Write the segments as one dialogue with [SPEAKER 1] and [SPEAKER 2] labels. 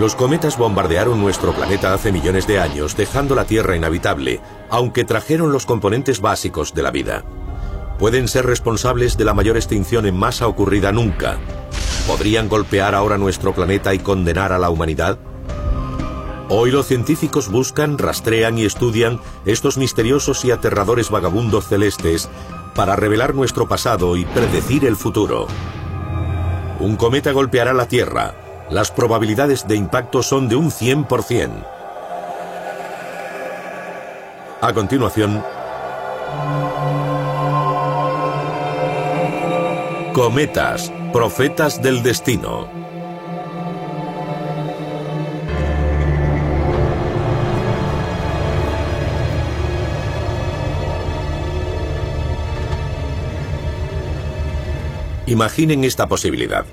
[SPEAKER 1] Los cometas bombardearon nuestro planeta hace millones de años, dejando la Tierra inhabitable, aunque trajeron los componentes básicos de la vida. Pueden ser responsables de la mayor extinción en masa ocurrida nunca. ¿Podrían golpear ahora nuestro planeta y condenar a la humanidad? Hoy los científicos buscan, rastrean y estudian estos misteriosos y aterradores vagabundos celestes para revelar nuestro pasado y predecir el futuro. Un cometa golpeará la Tierra. Las probabilidades de impacto son de un 100%. A continuación, Cometas, profetas del destino. Imaginen esta posibilidad.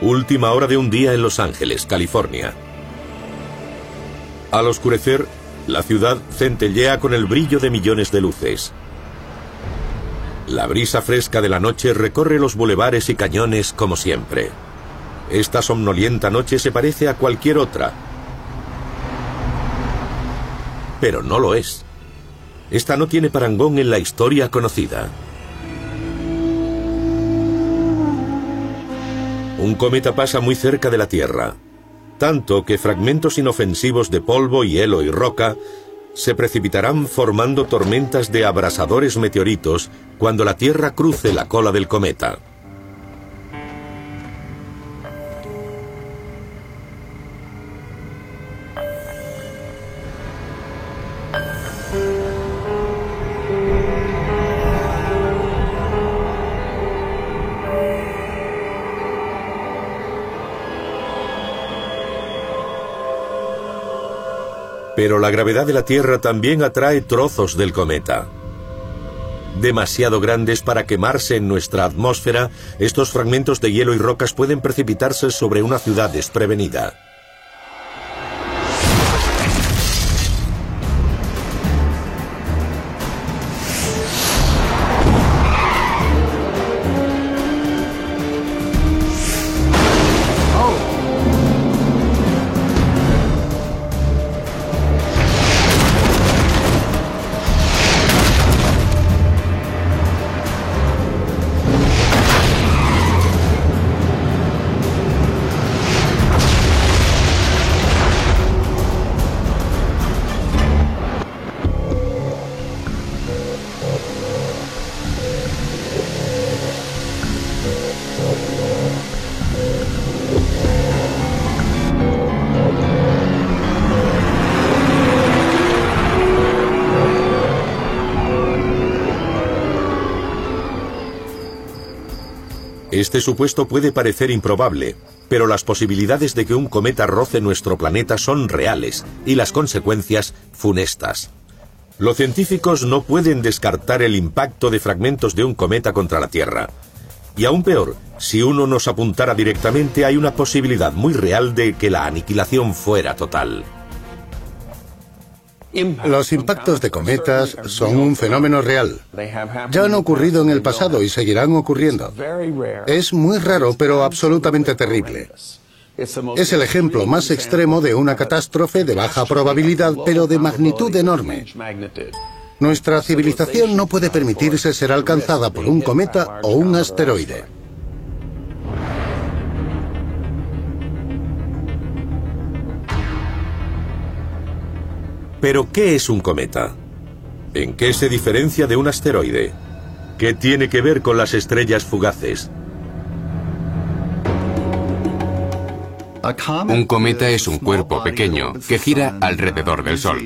[SPEAKER 1] Última hora de un día en Los Ángeles, California. Al oscurecer, la ciudad centellea con el brillo de millones de luces. La brisa fresca de la noche recorre los bulevares y cañones como siempre. Esta somnolienta noche se parece a cualquier otra. Pero no lo es. Esta no tiene parangón en la historia conocida. Un cometa pasa muy cerca de la Tierra, tanto que fragmentos inofensivos de polvo, hielo y roca se precipitarán formando tormentas de abrasadores meteoritos cuando la Tierra cruce la cola del cometa. Pero la gravedad de la Tierra también atrae trozos del cometa. Demasiado grandes para quemarse en nuestra atmósfera, estos fragmentos de hielo y rocas pueden precipitarse sobre una ciudad desprevenida. Este supuesto puede parecer improbable, pero las posibilidades de que un cometa roce nuestro planeta son reales y las consecuencias funestas. Los científicos no pueden descartar el impacto de fragmentos de un cometa contra la Tierra. Y aún peor, si uno nos apuntara directamente hay una posibilidad muy real de que la aniquilación fuera total.
[SPEAKER 2] Los impactos de cometas son un fenómeno real. Ya han ocurrido en el pasado y seguirán ocurriendo. Es muy raro, pero absolutamente terrible. Es el ejemplo más extremo de una catástrofe de baja probabilidad, pero de magnitud enorme. Nuestra civilización no puede permitirse ser alcanzada por un cometa o un asteroide.
[SPEAKER 1] Pero, ¿qué es un cometa? ¿En qué se diferencia de un asteroide? ¿Qué tiene que ver con las estrellas fugaces?
[SPEAKER 3] Un cometa es un cuerpo pequeño que gira alrededor del Sol,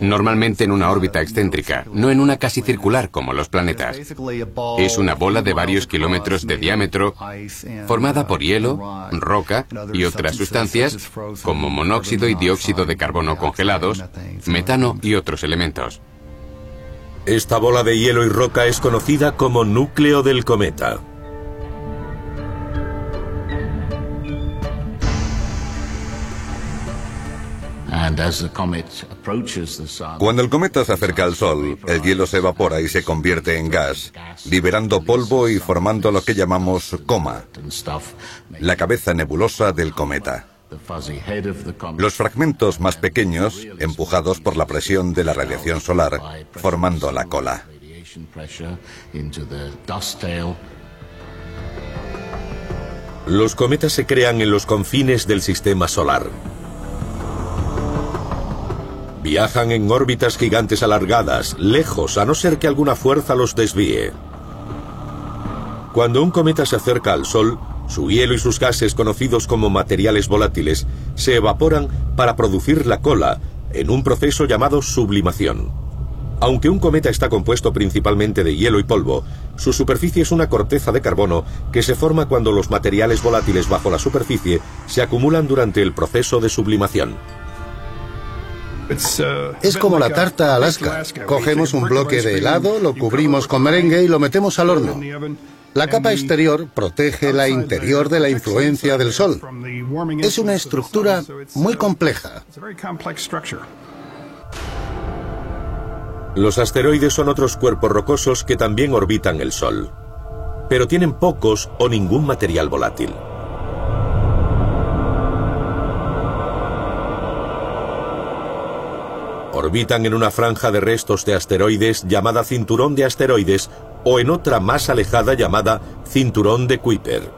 [SPEAKER 3] normalmente en una órbita excéntrica, no en una casi circular como los planetas. Es una bola de varios kilómetros de diámetro formada por hielo, roca y otras sustancias como monóxido y dióxido de carbono congelados, metano y otros elementos.
[SPEAKER 1] Esta bola de hielo y roca es conocida como núcleo del cometa.
[SPEAKER 4] Cuando el cometa se acerca al Sol, el hielo se evapora y se convierte en gas, liberando polvo y formando lo que llamamos coma, la cabeza nebulosa del cometa. Los fragmentos más pequeños, empujados por la presión de la radiación solar, formando la cola.
[SPEAKER 1] Los cometas se crean en los confines del sistema solar. Viajan en órbitas gigantes alargadas, lejos, a no ser que alguna fuerza los desvíe. Cuando un cometa se acerca al Sol, su hielo y sus gases conocidos como materiales volátiles se evaporan para producir la cola, en un proceso llamado sublimación. Aunque un cometa está compuesto principalmente de hielo y polvo, su superficie es una corteza de carbono que se forma cuando los materiales volátiles bajo la superficie se acumulan durante el proceso de sublimación.
[SPEAKER 2] Es como la tarta Alaska. Cogemos un bloque de helado, lo cubrimos con merengue y lo metemos al horno. La capa exterior protege la interior de la influencia del Sol. Es una estructura muy compleja.
[SPEAKER 1] Los asteroides son otros cuerpos rocosos que también orbitan el Sol, pero tienen pocos o ningún material volátil. Orbitan en una franja de restos de asteroides llamada cinturón de asteroides o en otra más alejada llamada cinturón de Kuiper.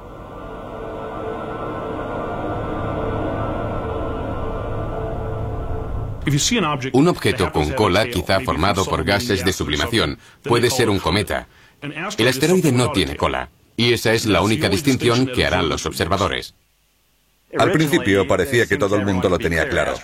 [SPEAKER 3] Un objeto con cola, quizá formado por gases de sublimación, puede ser un cometa. El asteroide no tiene cola, y esa es la única distinción que harán los observadores.
[SPEAKER 4] Al principio parecía que todo el mundo lo tenía claro.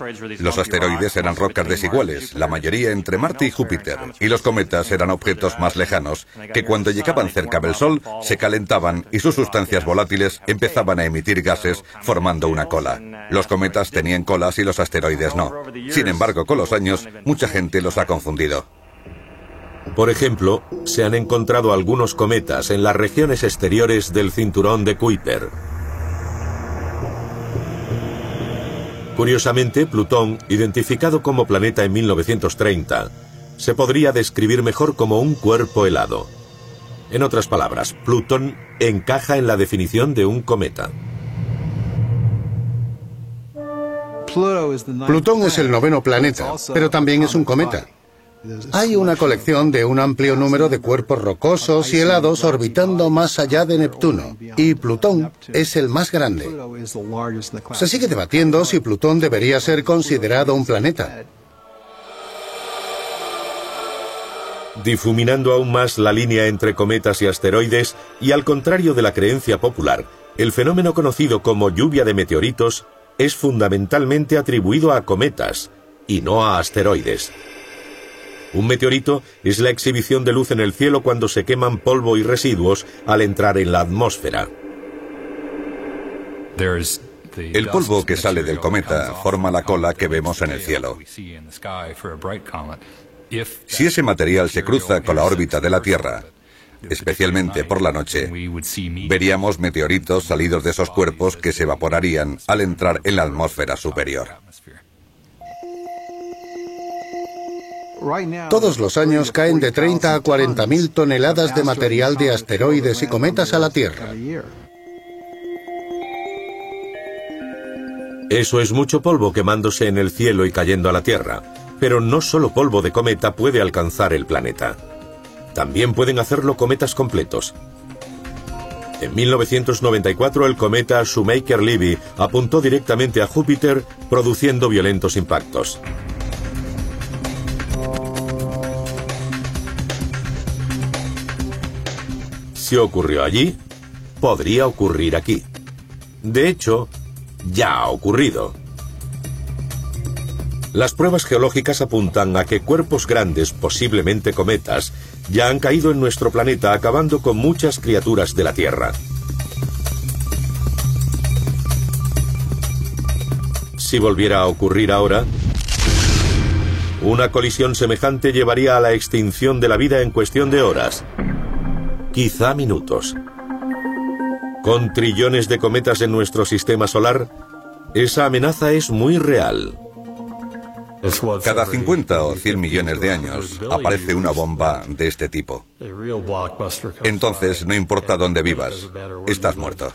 [SPEAKER 4] Los asteroides eran rocas desiguales, la mayoría entre Marte y Júpiter, y los cometas eran objetos más lejanos, que cuando llegaban cerca del Sol se calentaban y sus sustancias volátiles empezaban a emitir gases formando una cola. Los cometas tenían colas y los asteroides no. Sin embargo, con los años, mucha gente los ha confundido.
[SPEAKER 1] Por ejemplo, se han encontrado algunos cometas en las regiones exteriores del cinturón de Kuiper. Curiosamente, Plutón, identificado como planeta en 1930, se podría describir mejor como un cuerpo helado. En otras palabras, Plutón encaja en la definición de un cometa.
[SPEAKER 2] Plutón es el noveno planeta, pero también es un cometa. Hay una colección de un amplio número de cuerpos rocosos y helados orbitando más allá de Neptuno, y Plutón es el más grande. Se sigue debatiendo si Plutón debería ser considerado un planeta.
[SPEAKER 1] Difuminando aún más la línea entre cometas y asteroides, y al contrario de la creencia popular, el fenómeno conocido como lluvia de meteoritos es fundamentalmente atribuido a cometas y no a asteroides. Un meteorito es la exhibición de luz en el cielo cuando se queman polvo y residuos al entrar en la atmósfera.
[SPEAKER 4] El polvo que sale del cometa forma la cola que vemos en el cielo. Si ese material se cruza con la órbita de la Tierra, especialmente por la noche, veríamos meteoritos salidos de esos cuerpos que se evaporarían al entrar en la atmósfera superior.
[SPEAKER 2] Todos los años caen de 30 a 40 mil toneladas de material de asteroides y cometas a la Tierra.
[SPEAKER 1] Eso es mucho polvo quemándose en el cielo y cayendo a la Tierra. Pero no solo polvo de cometa puede alcanzar el planeta. También pueden hacerlo cometas completos. En 1994 el cometa Shoemaker-Levy apuntó directamente a Júpiter produciendo violentos impactos. Si ocurrió allí, podría ocurrir aquí. De hecho, ya ha ocurrido. Las pruebas geológicas apuntan a que cuerpos grandes, posiblemente cometas, ya han caído en nuestro planeta acabando con muchas criaturas de la Tierra. Si volviera a ocurrir ahora, una colisión semejante llevaría a la extinción de la vida en cuestión de horas quizá minutos. Con trillones de cometas en nuestro sistema solar, esa amenaza es muy real.
[SPEAKER 4] Cada 50 o 100 millones de años aparece una bomba de este tipo. Entonces, no importa dónde vivas, estás muerto.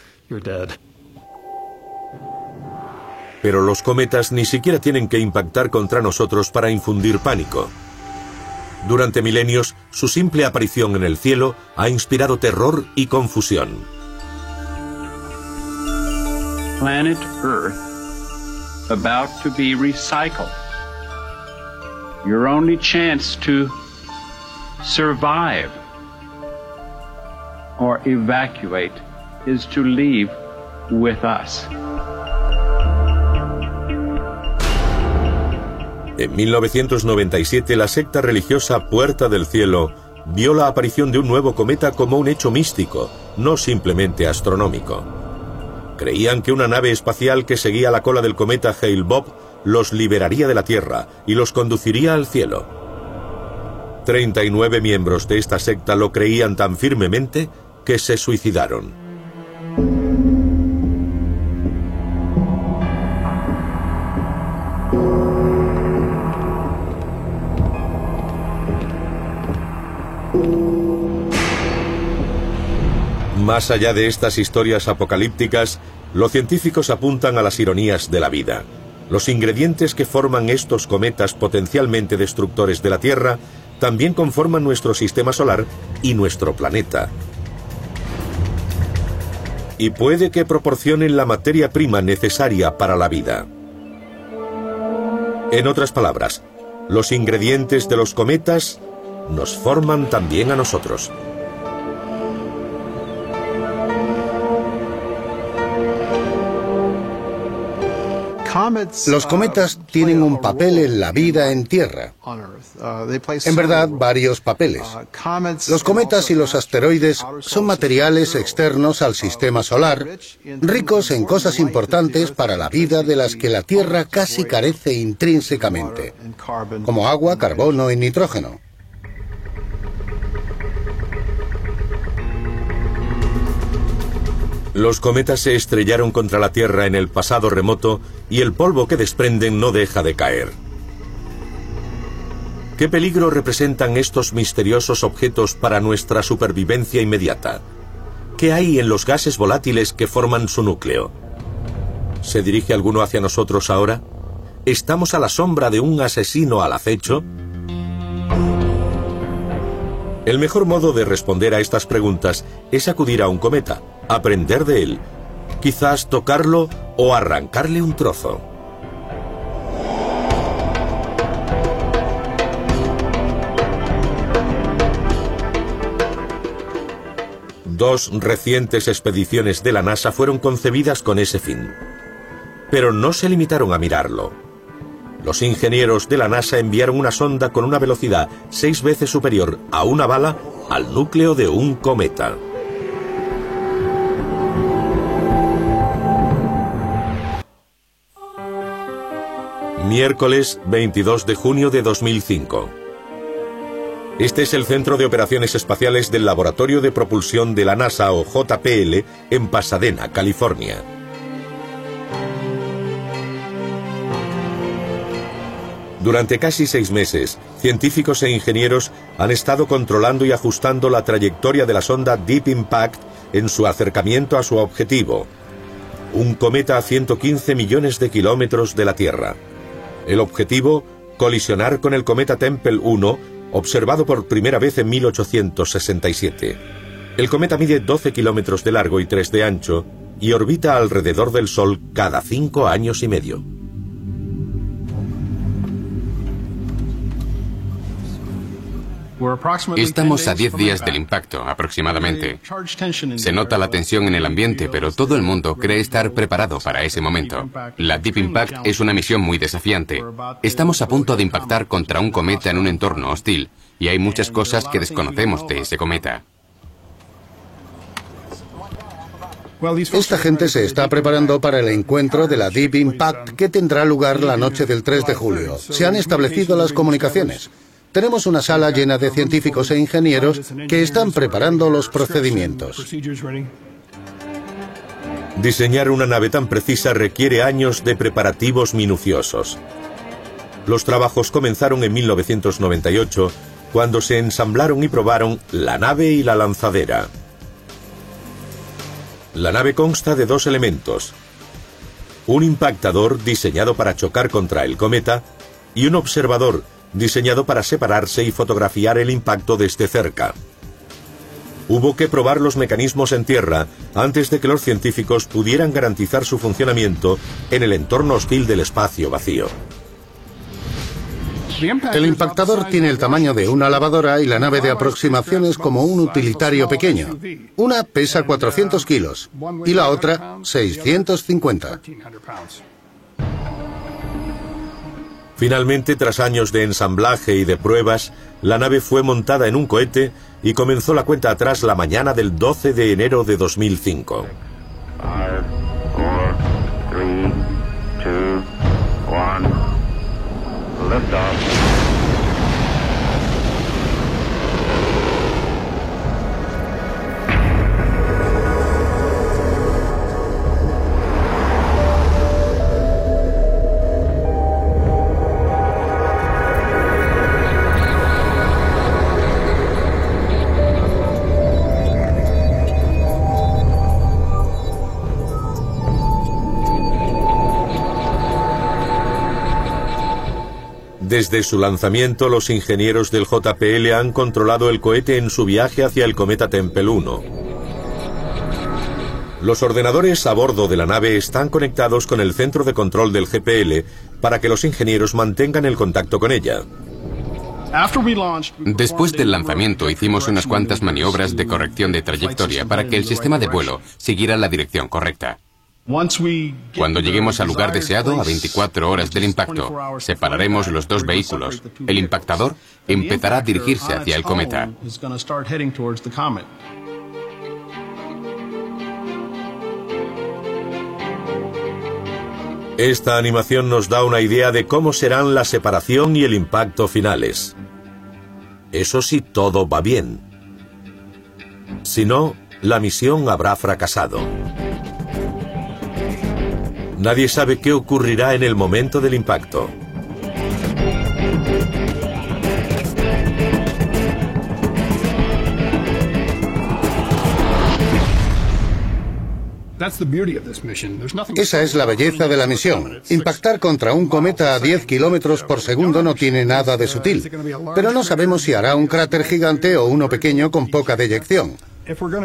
[SPEAKER 1] Pero los cometas ni siquiera tienen que impactar contra nosotros para infundir pánico. Durante milenios, su simple aparición en el cielo ha inspirado terror y confusión.
[SPEAKER 5] Planet Earth about to be recycled. Your only chance to survive or evacuate is to leave with us.
[SPEAKER 1] En 1997, la secta religiosa Puerta del Cielo vio la aparición de un nuevo cometa como un hecho místico, no simplemente astronómico. Creían que una nave espacial que seguía la cola del cometa Hale-Bopp los liberaría de la Tierra y los conduciría al cielo. 39 miembros de esta secta lo creían tan firmemente que se suicidaron. Más allá de estas historias apocalípticas, los científicos apuntan a las ironías de la vida. Los ingredientes que forman estos cometas potencialmente destructores de la Tierra también conforman nuestro sistema solar y nuestro planeta. Y puede que proporcionen la materia prima necesaria para la vida. En otras palabras, los ingredientes de los cometas nos forman también a nosotros.
[SPEAKER 2] Los cometas tienen un papel en la vida en Tierra. En verdad, varios papeles. Los cometas y los asteroides son materiales externos al sistema solar, ricos en cosas importantes para la vida de las que la Tierra casi carece intrínsecamente, como agua, carbono y nitrógeno.
[SPEAKER 1] Los cometas se estrellaron contra la Tierra en el pasado remoto y el polvo que desprenden no deja de caer. ¿Qué peligro representan estos misteriosos objetos para nuestra supervivencia inmediata? ¿Qué hay en los gases volátiles que forman su núcleo? ¿Se dirige alguno hacia nosotros ahora? ¿Estamos a la sombra de un asesino al acecho? El mejor modo de responder a estas preguntas es acudir a un cometa, aprender de él, quizás tocarlo o arrancarle un trozo. Dos recientes expediciones de la NASA fueron concebidas con ese fin. Pero no se limitaron a mirarlo. Los ingenieros de la NASA enviaron una sonda con una velocidad seis veces superior a una bala al núcleo de un cometa. Miércoles 22 de junio de 2005. Este es el Centro de Operaciones Espaciales del Laboratorio de Propulsión de la NASA o JPL en Pasadena, California. Durante casi seis meses, científicos e ingenieros han estado controlando y ajustando la trayectoria de la sonda Deep Impact en su acercamiento a su objetivo, un cometa a 115 millones de kilómetros de la Tierra. El objetivo, colisionar con el cometa Tempel 1, observado por primera vez en 1867. El cometa mide 12 kilómetros de largo y 3 de ancho y orbita alrededor del Sol cada cinco años y medio.
[SPEAKER 3] Estamos a 10 días del impacto, aproximadamente. Se nota la tensión en el ambiente, pero todo el mundo cree estar preparado para ese momento. La Deep Impact es una misión muy desafiante. Estamos a punto de impactar contra un cometa en un entorno hostil, y hay muchas cosas que desconocemos de ese cometa.
[SPEAKER 2] Esta gente se está preparando para el encuentro de la Deep Impact que tendrá lugar la noche del 3 de julio. Se han establecido las comunicaciones. Tenemos una sala llena de científicos e ingenieros que están preparando los procedimientos.
[SPEAKER 1] Diseñar una nave tan precisa requiere años de preparativos minuciosos. Los trabajos comenzaron en 1998, cuando se ensamblaron y probaron la nave y la lanzadera. La nave consta de dos elementos. un impactador diseñado para chocar contra el cometa y un observador diseñado para separarse y fotografiar el impacto desde cerca. Hubo que probar los mecanismos en tierra antes de que los científicos pudieran garantizar su funcionamiento en el entorno hostil del espacio vacío.
[SPEAKER 2] El impactador tiene el tamaño de una lavadora y la nave de aproximación es como un utilitario pequeño. Una pesa 400 kilos y la otra 650.
[SPEAKER 1] Finalmente, tras años de ensamblaje y de pruebas, la nave fue montada en un cohete y comenzó la cuenta atrás la mañana del 12 de enero de 2005. Desde su lanzamiento, los ingenieros del JPL han controlado el cohete en su viaje hacia el cometa Tempel 1. Los ordenadores a bordo de la nave están conectados con el centro de control del GPL para que los ingenieros mantengan el contacto con ella.
[SPEAKER 3] Después del lanzamiento hicimos unas cuantas maniobras de corrección de trayectoria para que el sistema de vuelo siguiera la dirección correcta. Cuando lleguemos al lugar deseado, a 24 horas del impacto, separaremos los dos vehículos. El impactador empezará a dirigirse hacia el cometa.
[SPEAKER 1] Esta animación nos da una idea de cómo serán la separación y el impacto finales. Eso sí, todo va bien. Si no, la misión habrá fracasado. Nadie sabe qué ocurrirá en el momento del impacto.
[SPEAKER 2] Esa es la belleza de la misión. Impactar contra un cometa a 10 kilómetros por segundo no tiene nada de sutil. Pero no sabemos si hará un cráter gigante o uno pequeño con poca deyección.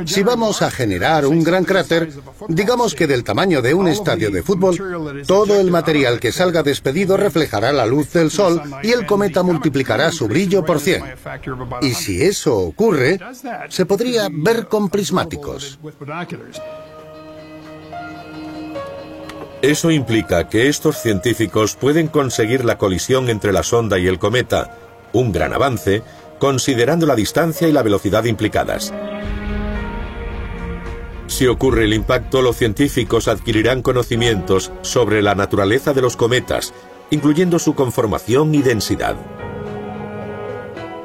[SPEAKER 2] Si vamos a generar un gran cráter, digamos que del tamaño de un estadio de fútbol, todo el material que salga despedido reflejará la luz del Sol y el cometa multiplicará su brillo por 100. Y si eso ocurre, se podría ver con prismáticos.
[SPEAKER 1] Eso implica que estos científicos pueden conseguir la colisión entre la sonda y el cometa, un gran avance, considerando la distancia y la velocidad implicadas. Si ocurre el impacto, los científicos adquirirán conocimientos sobre la naturaleza de los cometas, incluyendo su conformación y densidad.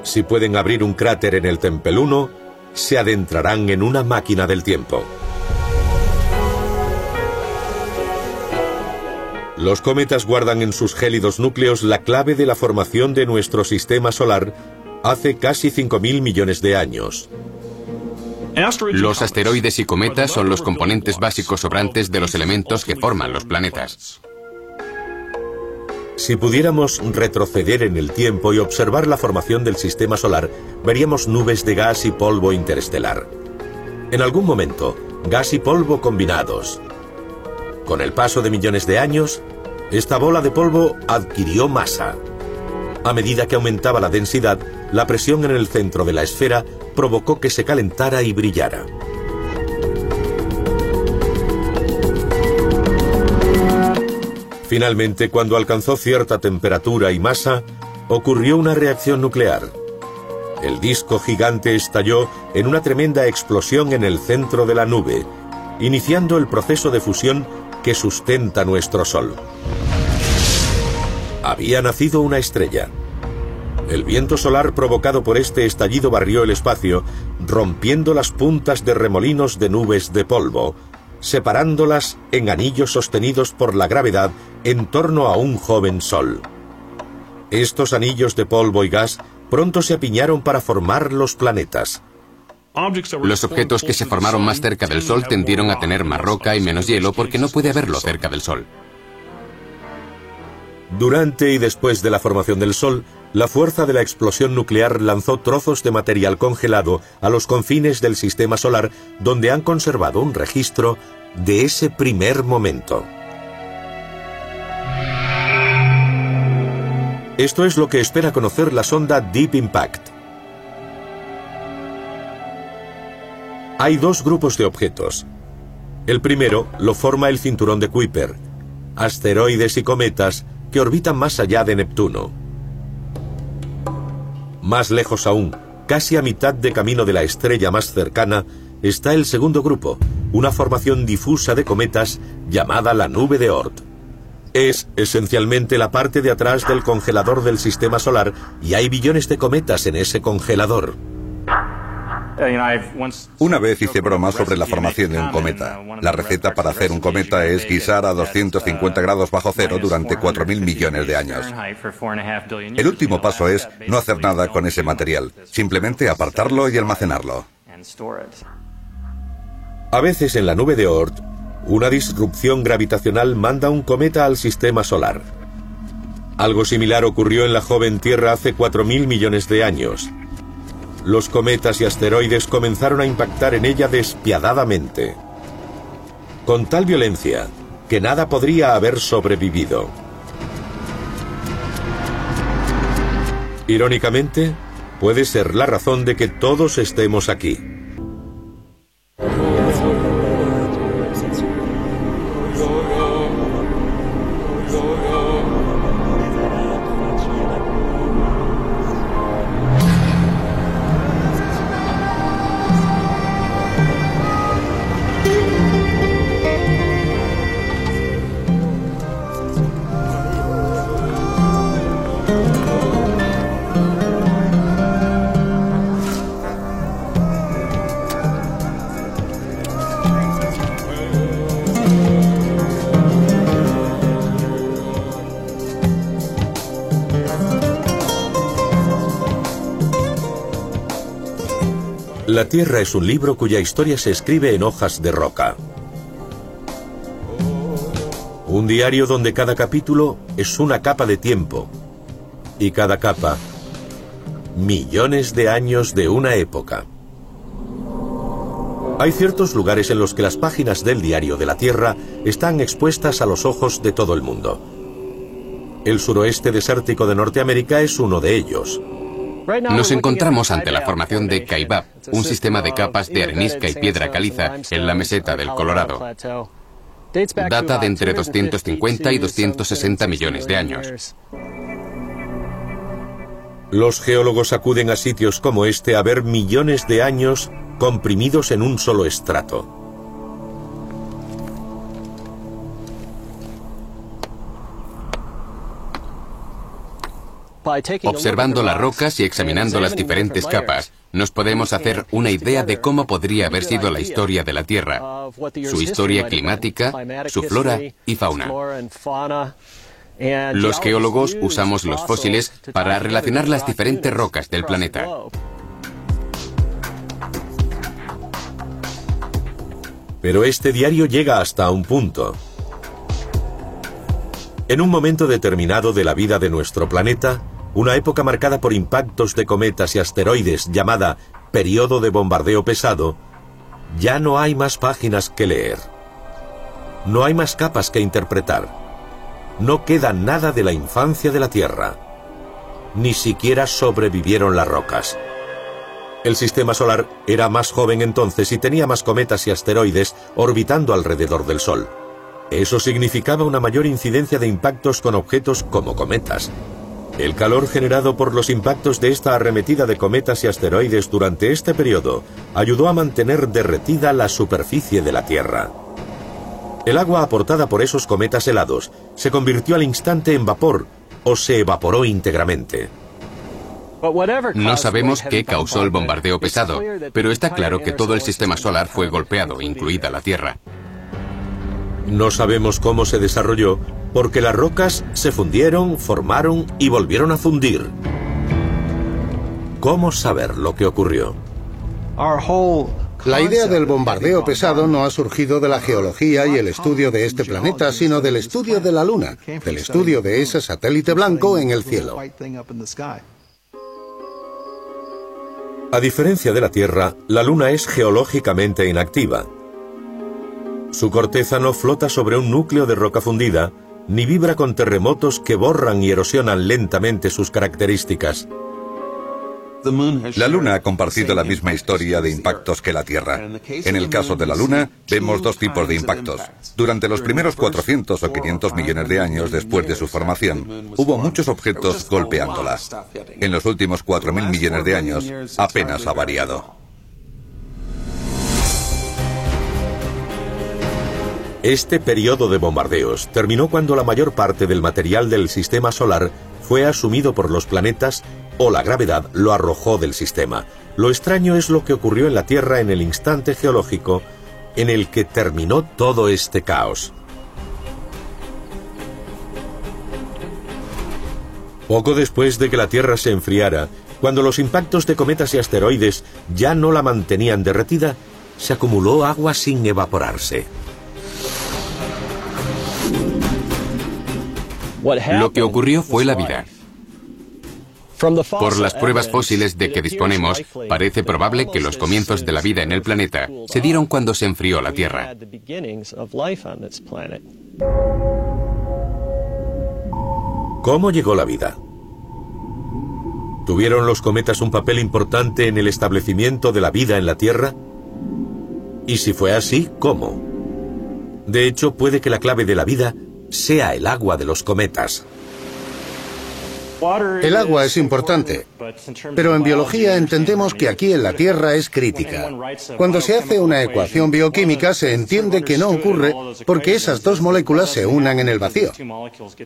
[SPEAKER 1] Si pueden abrir un cráter en el Tempel 1, se adentrarán en una máquina del tiempo. Los cometas guardan en sus gélidos núcleos la clave de la formación de nuestro sistema solar hace casi 5.000 millones de años.
[SPEAKER 3] Los asteroides y cometas son los componentes básicos sobrantes de los elementos que forman los planetas.
[SPEAKER 1] Si pudiéramos retroceder en el tiempo y observar la formación del sistema solar, veríamos nubes de gas y polvo interestelar. En algún momento, gas y polvo combinados. Con el paso de millones de años, esta bola de polvo adquirió masa. A medida que aumentaba la densidad, la presión en el centro de la esfera provocó que se calentara y brillara. Finalmente, cuando alcanzó cierta temperatura y masa, ocurrió una reacción nuclear. El disco gigante estalló en una tremenda explosión en el centro de la nube, iniciando el proceso de fusión que sustenta nuestro Sol. Había nacido una estrella. El viento solar provocado por este estallido barrió el espacio, rompiendo las puntas de remolinos de nubes de polvo, separándolas en anillos sostenidos por la gravedad en torno a un joven sol. Estos anillos de polvo y gas pronto se apiñaron para formar los planetas.
[SPEAKER 3] Los objetos que se formaron más cerca del Sol tendieron a tener más roca y menos hielo porque no puede haberlo cerca del Sol.
[SPEAKER 1] Durante y después de la formación del Sol, la fuerza de la explosión nuclear lanzó trozos de material congelado a los confines del sistema solar donde han conservado un registro de ese primer momento. Esto es lo que espera conocer la sonda Deep Impact. Hay dos grupos de objetos. El primero lo forma el cinturón de Kuiper, asteroides y cometas que orbitan más allá de Neptuno. Más lejos aún, casi a mitad de camino de la estrella más cercana, está el segundo grupo, una formación difusa de cometas llamada la nube de Oort. Es esencialmente la parte de atrás del congelador del sistema solar y hay billones de cometas en ese congelador.
[SPEAKER 4] Una vez hice bromas sobre la formación de un cometa. La receta para hacer un cometa es guisar a 250 grados bajo cero durante 4.000 millones de años. El último paso es no hacer nada con ese material, simplemente apartarlo y almacenarlo.
[SPEAKER 1] A veces en la nube de Oort, una disrupción gravitacional manda un cometa al sistema solar. Algo similar ocurrió en la joven Tierra hace 4.000 millones de años los cometas y asteroides comenzaron a impactar en ella despiadadamente, con tal violencia que nada podría haber sobrevivido. Irónicamente, puede ser la razón de que todos estemos aquí. La Tierra es un libro cuya historia se escribe en hojas de roca. Un diario donde cada capítulo es una capa de tiempo y cada capa millones de años de una época. Hay ciertos lugares en los que las páginas del diario de la Tierra están expuestas a los ojos de todo el mundo. El suroeste desértico de Norteamérica es uno de ellos.
[SPEAKER 3] Nos encontramos ante la formación de Kaibab, un sistema de capas de arenisca y piedra caliza en la meseta del Colorado. Data de entre 250 y 260 millones de años.
[SPEAKER 1] Los geólogos acuden a sitios como este a ver millones de años comprimidos en un solo estrato.
[SPEAKER 3] Observando las rocas y examinando las diferentes capas, nos podemos hacer una idea de cómo podría haber sido la historia de la Tierra, su historia climática, su flora y fauna. Los geólogos usamos los fósiles para relacionar las diferentes rocas del planeta.
[SPEAKER 1] Pero este diario llega hasta un punto. En un momento determinado de la vida de nuestro planeta, una época marcada por impactos de cometas y asteroides llamada periodo de bombardeo pesado, ya no hay más páginas que leer. No hay más capas que interpretar. No queda nada de la infancia de la Tierra. Ni siquiera sobrevivieron las rocas. El sistema solar era más joven entonces y tenía más cometas y asteroides orbitando alrededor del Sol. Eso significaba una mayor incidencia de impactos con objetos como cometas, el calor generado por los impactos de esta arremetida de cometas y asteroides durante este periodo ayudó a mantener derretida la superficie de la Tierra. El agua aportada por esos cometas helados se convirtió al instante en vapor o se evaporó íntegramente.
[SPEAKER 3] No sabemos qué causó el bombardeo pesado, pero está claro que todo el sistema solar fue golpeado, incluida la Tierra.
[SPEAKER 1] No sabemos cómo se desarrolló porque las rocas se fundieron, formaron y volvieron a fundir. ¿Cómo saber lo que ocurrió?
[SPEAKER 2] La idea del bombardeo pesado no ha surgido de la geología y el estudio de este planeta, sino del estudio de la Luna, del estudio de ese satélite blanco en el cielo.
[SPEAKER 1] A diferencia de la Tierra, la Luna es geológicamente inactiva. Su corteza no flota sobre un núcleo de roca fundida, ni vibra con terremotos que borran y erosionan lentamente sus características.
[SPEAKER 4] La Luna ha compartido la misma historia de impactos que la Tierra. En el caso de la Luna, vemos dos tipos de impactos. Durante los primeros 400 o 500 millones de años después de su formación, hubo muchos objetos golpeándola. En los últimos 4.000 millones de años, apenas ha variado.
[SPEAKER 1] Este periodo de bombardeos terminó cuando la mayor parte del material del sistema solar fue asumido por los planetas o la gravedad lo arrojó del sistema. Lo extraño es lo que ocurrió en la Tierra en el instante geológico en el que terminó todo este caos. Poco después de que la Tierra se enfriara, cuando los impactos de cometas y asteroides ya no la mantenían derretida, se acumuló agua sin evaporarse.
[SPEAKER 3] Lo que ocurrió fue la vida. Por las pruebas fósiles de que disponemos, parece probable que los comienzos de la vida en el planeta se dieron cuando se enfrió la Tierra.
[SPEAKER 1] ¿Cómo llegó la vida? ¿Tuvieron los cometas un papel importante en el establecimiento de la vida en la Tierra? Y si fue así, ¿cómo? De hecho, puede que la clave de la vida sea el agua de los cometas.
[SPEAKER 2] El agua es importante, pero en biología entendemos que aquí en la Tierra es crítica. Cuando se hace una ecuación bioquímica se entiende que no ocurre porque esas dos moléculas se unan en el vacío.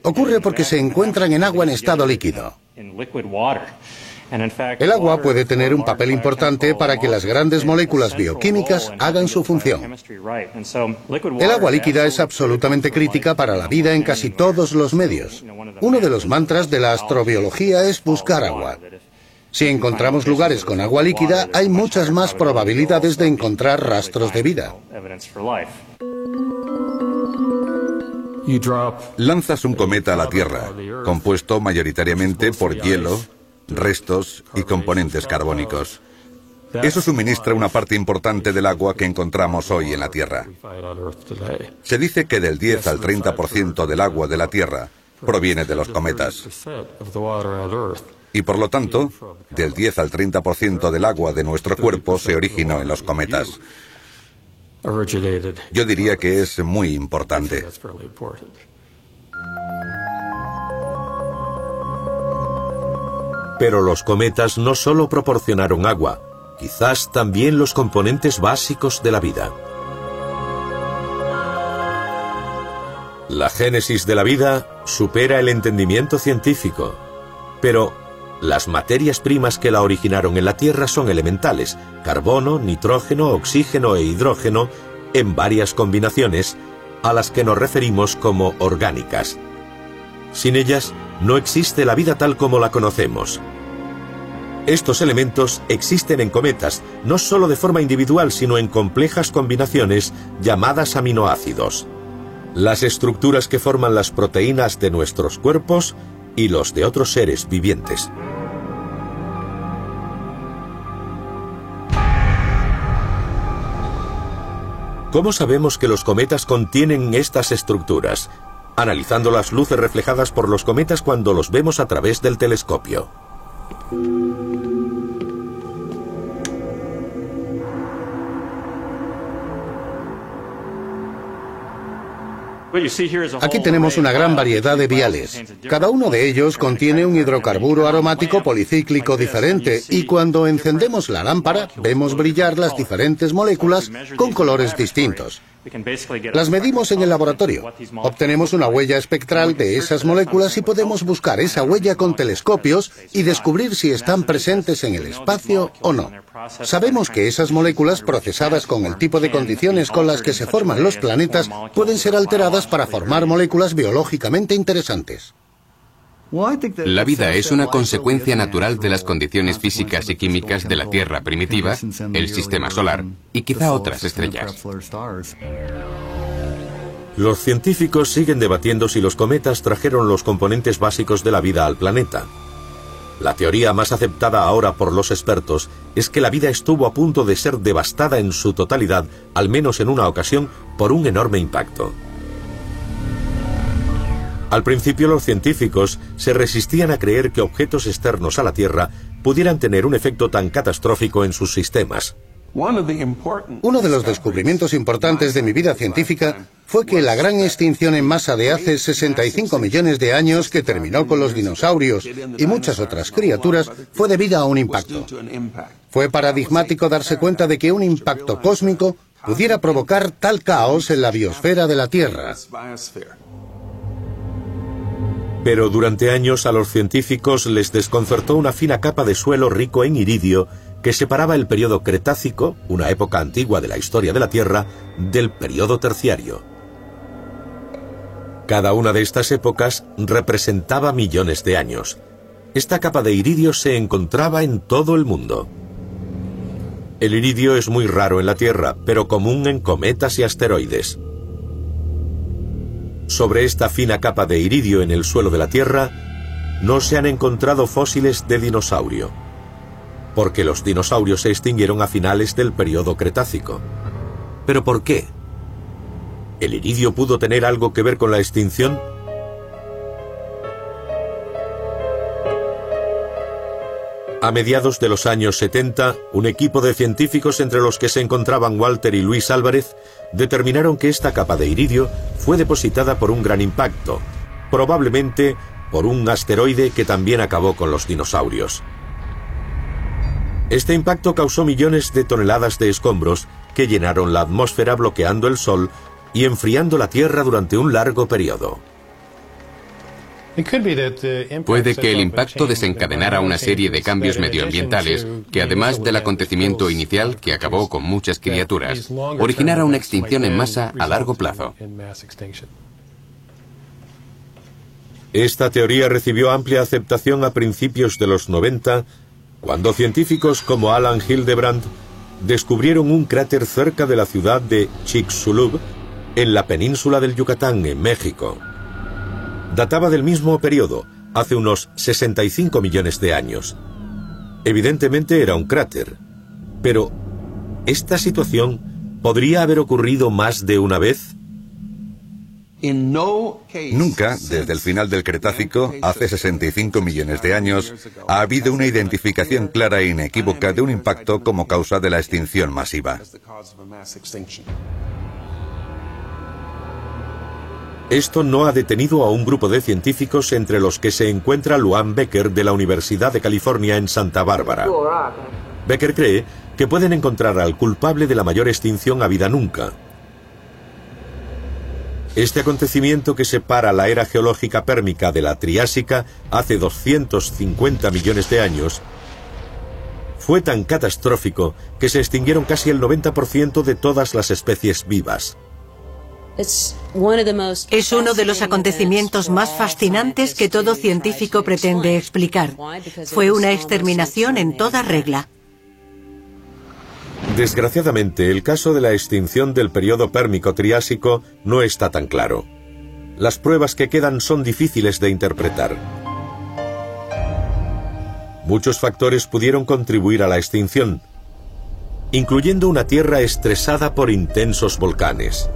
[SPEAKER 2] Ocurre porque se encuentran en agua en estado líquido. El agua puede tener un papel importante para que las grandes moléculas bioquímicas hagan su función. El agua líquida es absolutamente crítica para la vida en casi todos los medios. Uno de los mantras de la astrobiología es buscar agua. Si encontramos lugares con agua líquida, hay muchas más probabilidades de encontrar rastros de vida.
[SPEAKER 4] Lanzas un cometa a la Tierra, compuesto mayoritariamente por hielo, restos y componentes carbónicos. Eso suministra una parte importante del agua que encontramos hoy en la Tierra. Se dice que del 10 al 30% del agua de la Tierra proviene de los cometas. Y por lo tanto, del 10 al 30% del agua de nuestro cuerpo se originó en los cometas. Yo diría que es muy importante.
[SPEAKER 1] Pero los cometas no solo proporcionaron agua, quizás también los componentes básicos de la vida. La génesis de la vida supera el entendimiento científico, pero las materias primas que la originaron en la Tierra son elementales, carbono, nitrógeno, oxígeno e hidrógeno, en varias combinaciones, a las que nos referimos como orgánicas. Sin ellas, no existe la vida tal como la conocemos. Estos elementos existen en cometas, no solo de forma individual, sino en complejas combinaciones llamadas aminoácidos. Las estructuras que forman las proteínas de nuestros cuerpos y los de otros seres vivientes. ¿Cómo sabemos que los cometas contienen estas estructuras? Analizando las luces reflejadas por los cometas cuando los vemos a través del telescopio.
[SPEAKER 2] Aquí tenemos una gran variedad de viales. Cada uno de ellos contiene un hidrocarburo aromático policíclico diferente y cuando encendemos la lámpara vemos brillar las diferentes moléculas con colores distintos. Las medimos en el laboratorio. Obtenemos una huella espectral de esas moléculas y podemos buscar esa huella con telescopios y descubrir si están presentes en el espacio o no. Sabemos que esas moléculas procesadas con el tipo de condiciones con las que se forman los planetas pueden ser alteradas para formar moléculas biológicamente interesantes.
[SPEAKER 3] La vida es una consecuencia natural de las condiciones físicas y químicas de la Tierra primitiva, el sistema solar y quizá otras estrellas.
[SPEAKER 1] Los científicos siguen debatiendo si los cometas trajeron los componentes básicos de la vida al planeta. La teoría más aceptada ahora por los expertos es que la vida estuvo a punto de ser devastada en su totalidad, al menos en una ocasión, por un enorme impacto. Al principio los científicos se resistían a creer que objetos externos a la Tierra pudieran tener un efecto tan catastrófico en sus sistemas.
[SPEAKER 2] Uno de los descubrimientos importantes de mi vida científica fue que la gran extinción en masa de hace 65 millones de años que terminó con los dinosaurios y muchas otras criaturas fue debida a un impacto. Fue paradigmático darse cuenta de que un impacto cósmico pudiera provocar tal caos en la biosfera de la Tierra.
[SPEAKER 1] Pero durante años a los científicos les desconcertó una fina capa de suelo rico en iridio que separaba el periodo Cretácico, una época antigua de la historia de la Tierra, del periodo Terciario. Cada una de estas épocas representaba millones de años. Esta capa de iridio se encontraba en todo el mundo. El iridio es muy raro en la Tierra, pero común en cometas y asteroides. Sobre esta fina capa de iridio en el suelo de la Tierra, no se han encontrado fósiles de dinosaurio porque los dinosaurios se extinguieron a finales del periodo Cretácico. ¿Pero por qué? ¿El iridio pudo tener algo que ver con la extinción? A mediados de los años 70, un equipo de científicos entre los que se encontraban Walter y Luis Álvarez determinaron que esta capa de iridio fue depositada por un gran impacto, probablemente por un asteroide que también acabó con los dinosaurios. Este impacto causó millones de toneladas de escombros que llenaron la atmósfera bloqueando el Sol y enfriando la Tierra durante un largo periodo.
[SPEAKER 3] Puede que el impacto desencadenara una serie de cambios medioambientales que, además del acontecimiento inicial que acabó con muchas criaturas, originara una extinción en masa a largo plazo.
[SPEAKER 1] Esta teoría recibió amplia aceptación a principios de los 90 cuando científicos como Alan Hildebrand descubrieron un cráter cerca de la ciudad de Chicxulub, en la península del Yucatán, en México. Databa del mismo periodo, hace unos 65 millones de años. Evidentemente era un cráter, pero ¿esta situación podría haber ocurrido más de una vez?
[SPEAKER 4] Nunca, desde el final del Cretácico, hace 65 millones de años, ha habido una identificación clara e inequívoca de un impacto como causa de la extinción masiva.
[SPEAKER 1] Esto no ha detenido a un grupo de científicos entre los que se encuentra Luan Becker de la Universidad de California en Santa Bárbara. Becker cree que pueden encontrar al culpable de la mayor extinción habida nunca, este acontecimiento que separa la era geológica pérmica de la triásica hace 250 millones de años fue tan catastrófico que se extinguieron casi el 90% de todas las especies vivas.
[SPEAKER 6] Es uno de los acontecimientos más fascinantes que todo científico pretende explicar. Fue una exterminación en toda regla.
[SPEAKER 1] Desgraciadamente, el caso de la extinción del periodo pérmico-triásico no está tan claro. Las pruebas que quedan son difíciles de interpretar. Muchos factores pudieron contribuir a la extinción, incluyendo una Tierra estresada por intensos volcanes.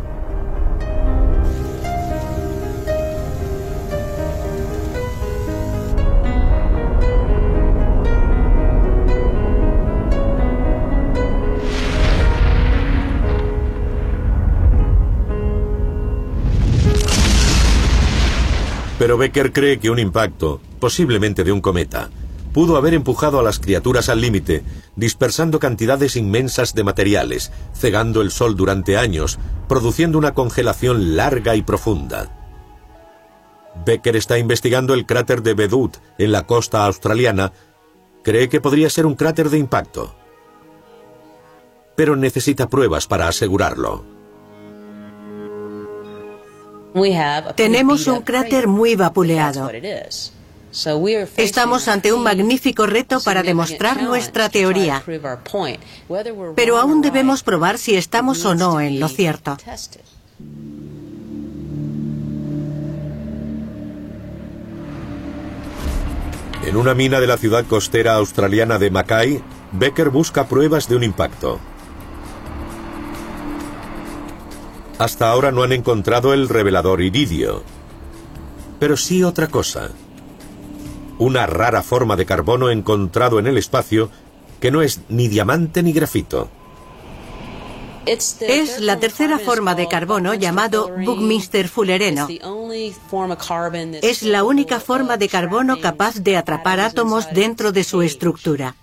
[SPEAKER 1] Pero Becker cree que un impacto, posiblemente de un cometa, pudo haber empujado a las criaturas al límite, dispersando cantidades inmensas de materiales, cegando el Sol durante años, produciendo una congelación larga y profunda. Becker está investigando el cráter de Bedut en la costa australiana. Cree que podría ser un cráter de impacto. Pero necesita pruebas para asegurarlo.
[SPEAKER 6] Tenemos un cráter muy vapuleado. Estamos ante un magnífico reto para demostrar nuestra teoría, pero aún debemos probar si estamos o no en lo cierto.
[SPEAKER 1] En una mina de la ciudad costera australiana de Mackay, Becker busca pruebas de un impacto. Hasta ahora no han encontrado el revelador iridio, pero sí otra cosa. Una rara forma de carbono encontrado en el espacio que no es ni diamante ni grafito.
[SPEAKER 6] Es la tercera forma de carbono llamado Buckminster fullereno. Es la única forma de carbono capaz de atrapar átomos dentro de su estructura.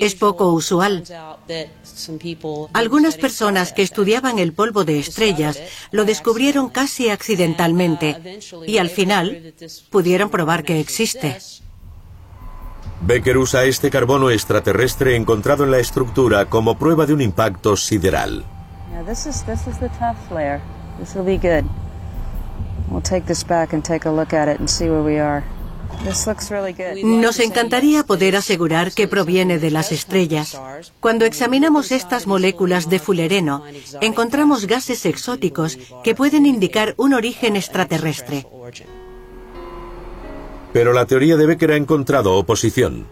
[SPEAKER 6] Es poco usual. Algunas personas que estudiaban el polvo de estrellas lo descubrieron casi accidentalmente y al final pudieron probar que existe.
[SPEAKER 1] Becker usa este carbono extraterrestre encontrado en la estructura como prueba de un impacto sideral.
[SPEAKER 6] Nos encantaría poder asegurar que proviene de las estrellas. Cuando examinamos estas moléculas de fulereno, encontramos gases exóticos que pueden indicar un origen extraterrestre.
[SPEAKER 1] Pero la teoría de Becker ha encontrado oposición.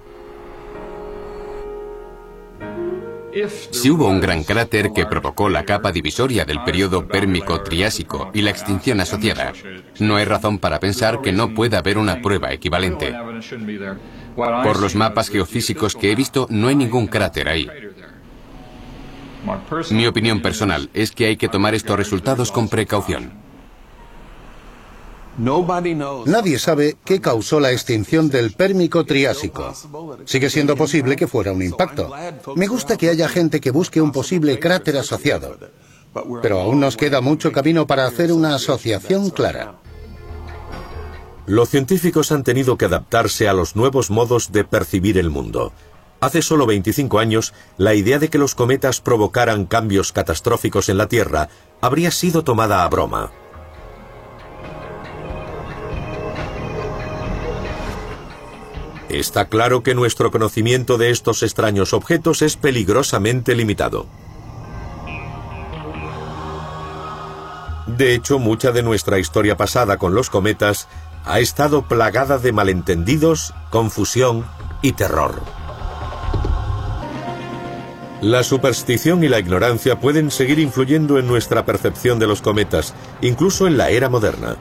[SPEAKER 3] Si hubo un gran cráter que provocó la capa divisoria del periodo pérmico-triásico y la extinción asociada, no hay razón para pensar que no pueda haber una prueba equivalente. Por los mapas geofísicos que he visto, no hay ningún cráter ahí. Mi opinión personal es que hay que tomar estos resultados con precaución.
[SPEAKER 2] Nadie sabe qué causó la extinción del Pérmico Triásico. Sigue siendo posible que fuera un impacto. Me gusta que haya gente que busque un posible cráter asociado. Pero aún nos queda mucho camino para hacer una asociación clara.
[SPEAKER 1] Los científicos han tenido que adaptarse a los nuevos modos de percibir el mundo. Hace solo 25 años, la idea de que los cometas provocaran cambios catastróficos en la Tierra habría sido tomada a broma. Está claro que nuestro conocimiento de estos extraños objetos es peligrosamente limitado. De hecho, mucha de nuestra historia pasada con los cometas ha estado plagada de malentendidos, confusión y terror. La superstición y la ignorancia pueden seguir influyendo en nuestra percepción de los cometas, incluso en la era moderna.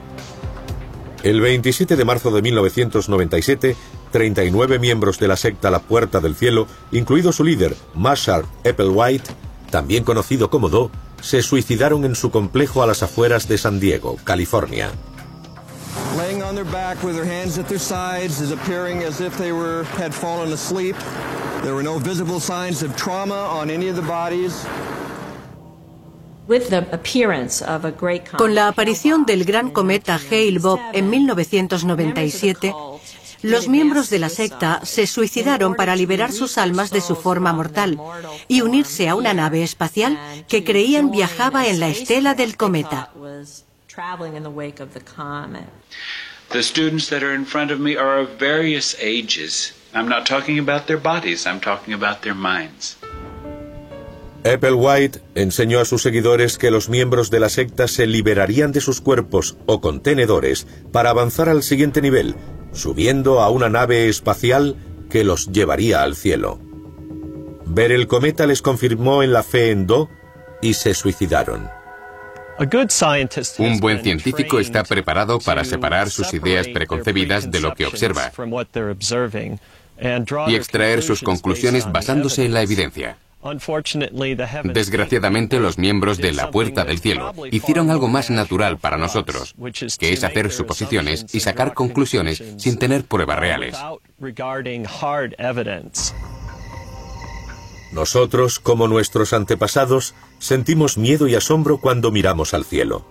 [SPEAKER 1] El 27 de marzo de 1997, 39 miembros de la secta La Puerta del Cielo, incluido su líder, Marshall Applewhite, también conocido como Do, se suicidaron en su complejo a las afueras de San Diego, California.
[SPEAKER 6] Con la aparición del gran cometa Hale-Bopp en 1997, los miembros de la secta se suicidaron para liberar sus almas de su forma mortal y unirse a una nave espacial que creían viajaba en la estela del cometa.
[SPEAKER 5] The students that are in front of me are of various ages. I'm not talking about their bodies, I'm talking about their minds.
[SPEAKER 1] Applewhite enseñó a sus seguidores que los miembros de la secta se liberarían de sus cuerpos o contenedores para avanzar al siguiente nivel, subiendo a una nave espacial que los llevaría al cielo. Ver el cometa les confirmó en la fe en Do y se suicidaron.
[SPEAKER 3] Un buen científico está preparado para separar sus ideas preconcebidas de lo que observa y extraer sus conclusiones basándose en la evidencia. Desgraciadamente los miembros de la Puerta del Cielo hicieron algo más natural para nosotros, que es hacer suposiciones y sacar conclusiones sin tener pruebas reales.
[SPEAKER 1] Nosotros, como nuestros antepasados, sentimos miedo y asombro cuando miramos al cielo.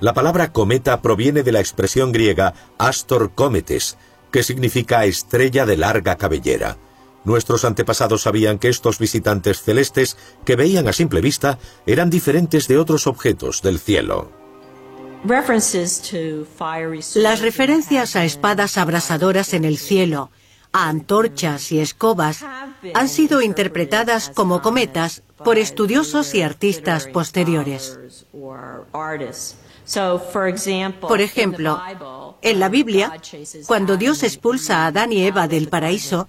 [SPEAKER 1] La palabra cometa proviene de la expresión griega Astor Cometes, que significa estrella de larga cabellera. Nuestros antepasados sabían que estos visitantes celestes, que veían a simple vista, eran diferentes de otros objetos del cielo.
[SPEAKER 6] Las referencias a espadas abrasadoras en el cielo, a antorchas y escobas, han sido interpretadas como cometas por estudiosos y artistas posteriores. Por ejemplo, en la Biblia, cuando Dios expulsa a Adán y Eva del paraíso,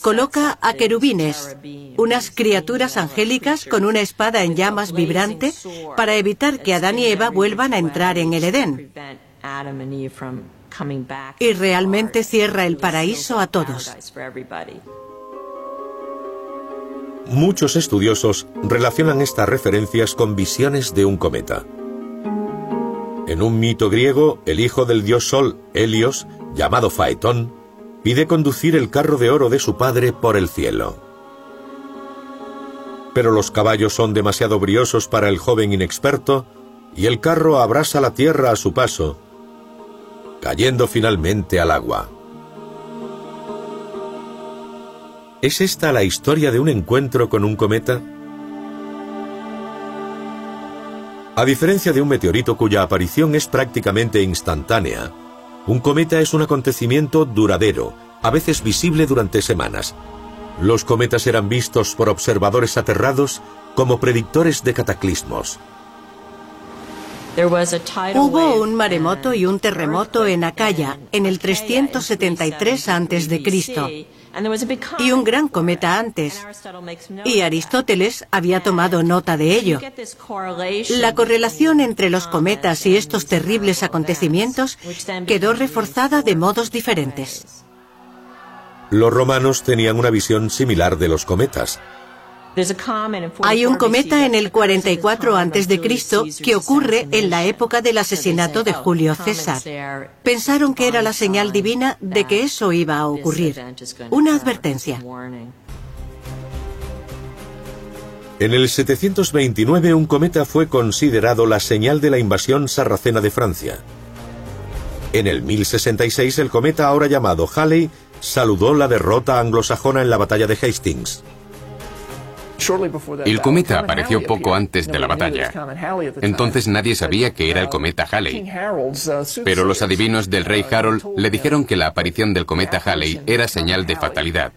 [SPEAKER 6] coloca a querubines, unas criaturas angélicas con una espada en llamas vibrante, para evitar que Adán y Eva vuelvan a entrar en el Edén. Y realmente cierra el paraíso a todos.
[SPEAKER 1] Muchos estudiosos relacionan estas referencias con visiones de un cometa. En un mito griego, el hijo del dios Sol, Helios, llamado Faetón, pide conducir el carro de oro de su padre por el cielo. Pero los caballos son demasiado briosos para el joven inexperto y el carro abrasa la tierra a su paso, cayendo finalmente al agua. ¿Es esta la historia de un encuentro con un cometa? A diferencia de un meteorito cuya aparición es prácticamente instantánea, un cometa es un acontecimiento duradero, a veces visible durante semanas. Los cometas eran vistos por observadores aterrados como predictores de cataclismos.
[SPEAKER 6] Hubo un maremoto y un terremoto en Acaya en el 373 a.C y un gran cometa antes. Y Aristóteles había tomado nota de ello. La correlación entre los cometas y estos terribles acontecimientos quedó reforzada de modos diferentes.
[SPEAKER 1] Los romanos tenían una visión similar de los cometas.
[SPEAKER 6] Hay un cometa en el 44 a.C. que ocurre en la época del asesinato de Julio César. Pensaron que era la señal divina de que eso iba a ocurrir. Una advertencia.
[SPEAKER 1] En el 729 un cometa fue considerado la señal de la invasión sarracena de Francia. En el 1066 el cometa ahora llamado Halley saludó la derrota anglosajona en la batalla de Hastings.
[SPEAKER 3] El cometa apareció poco antes de la batalla. Entonces nadie sabía que era el cometa Halley. Pero los adivinos del rey Harold le dijeron que la aparición del cometa Halley era señal de fatalidad.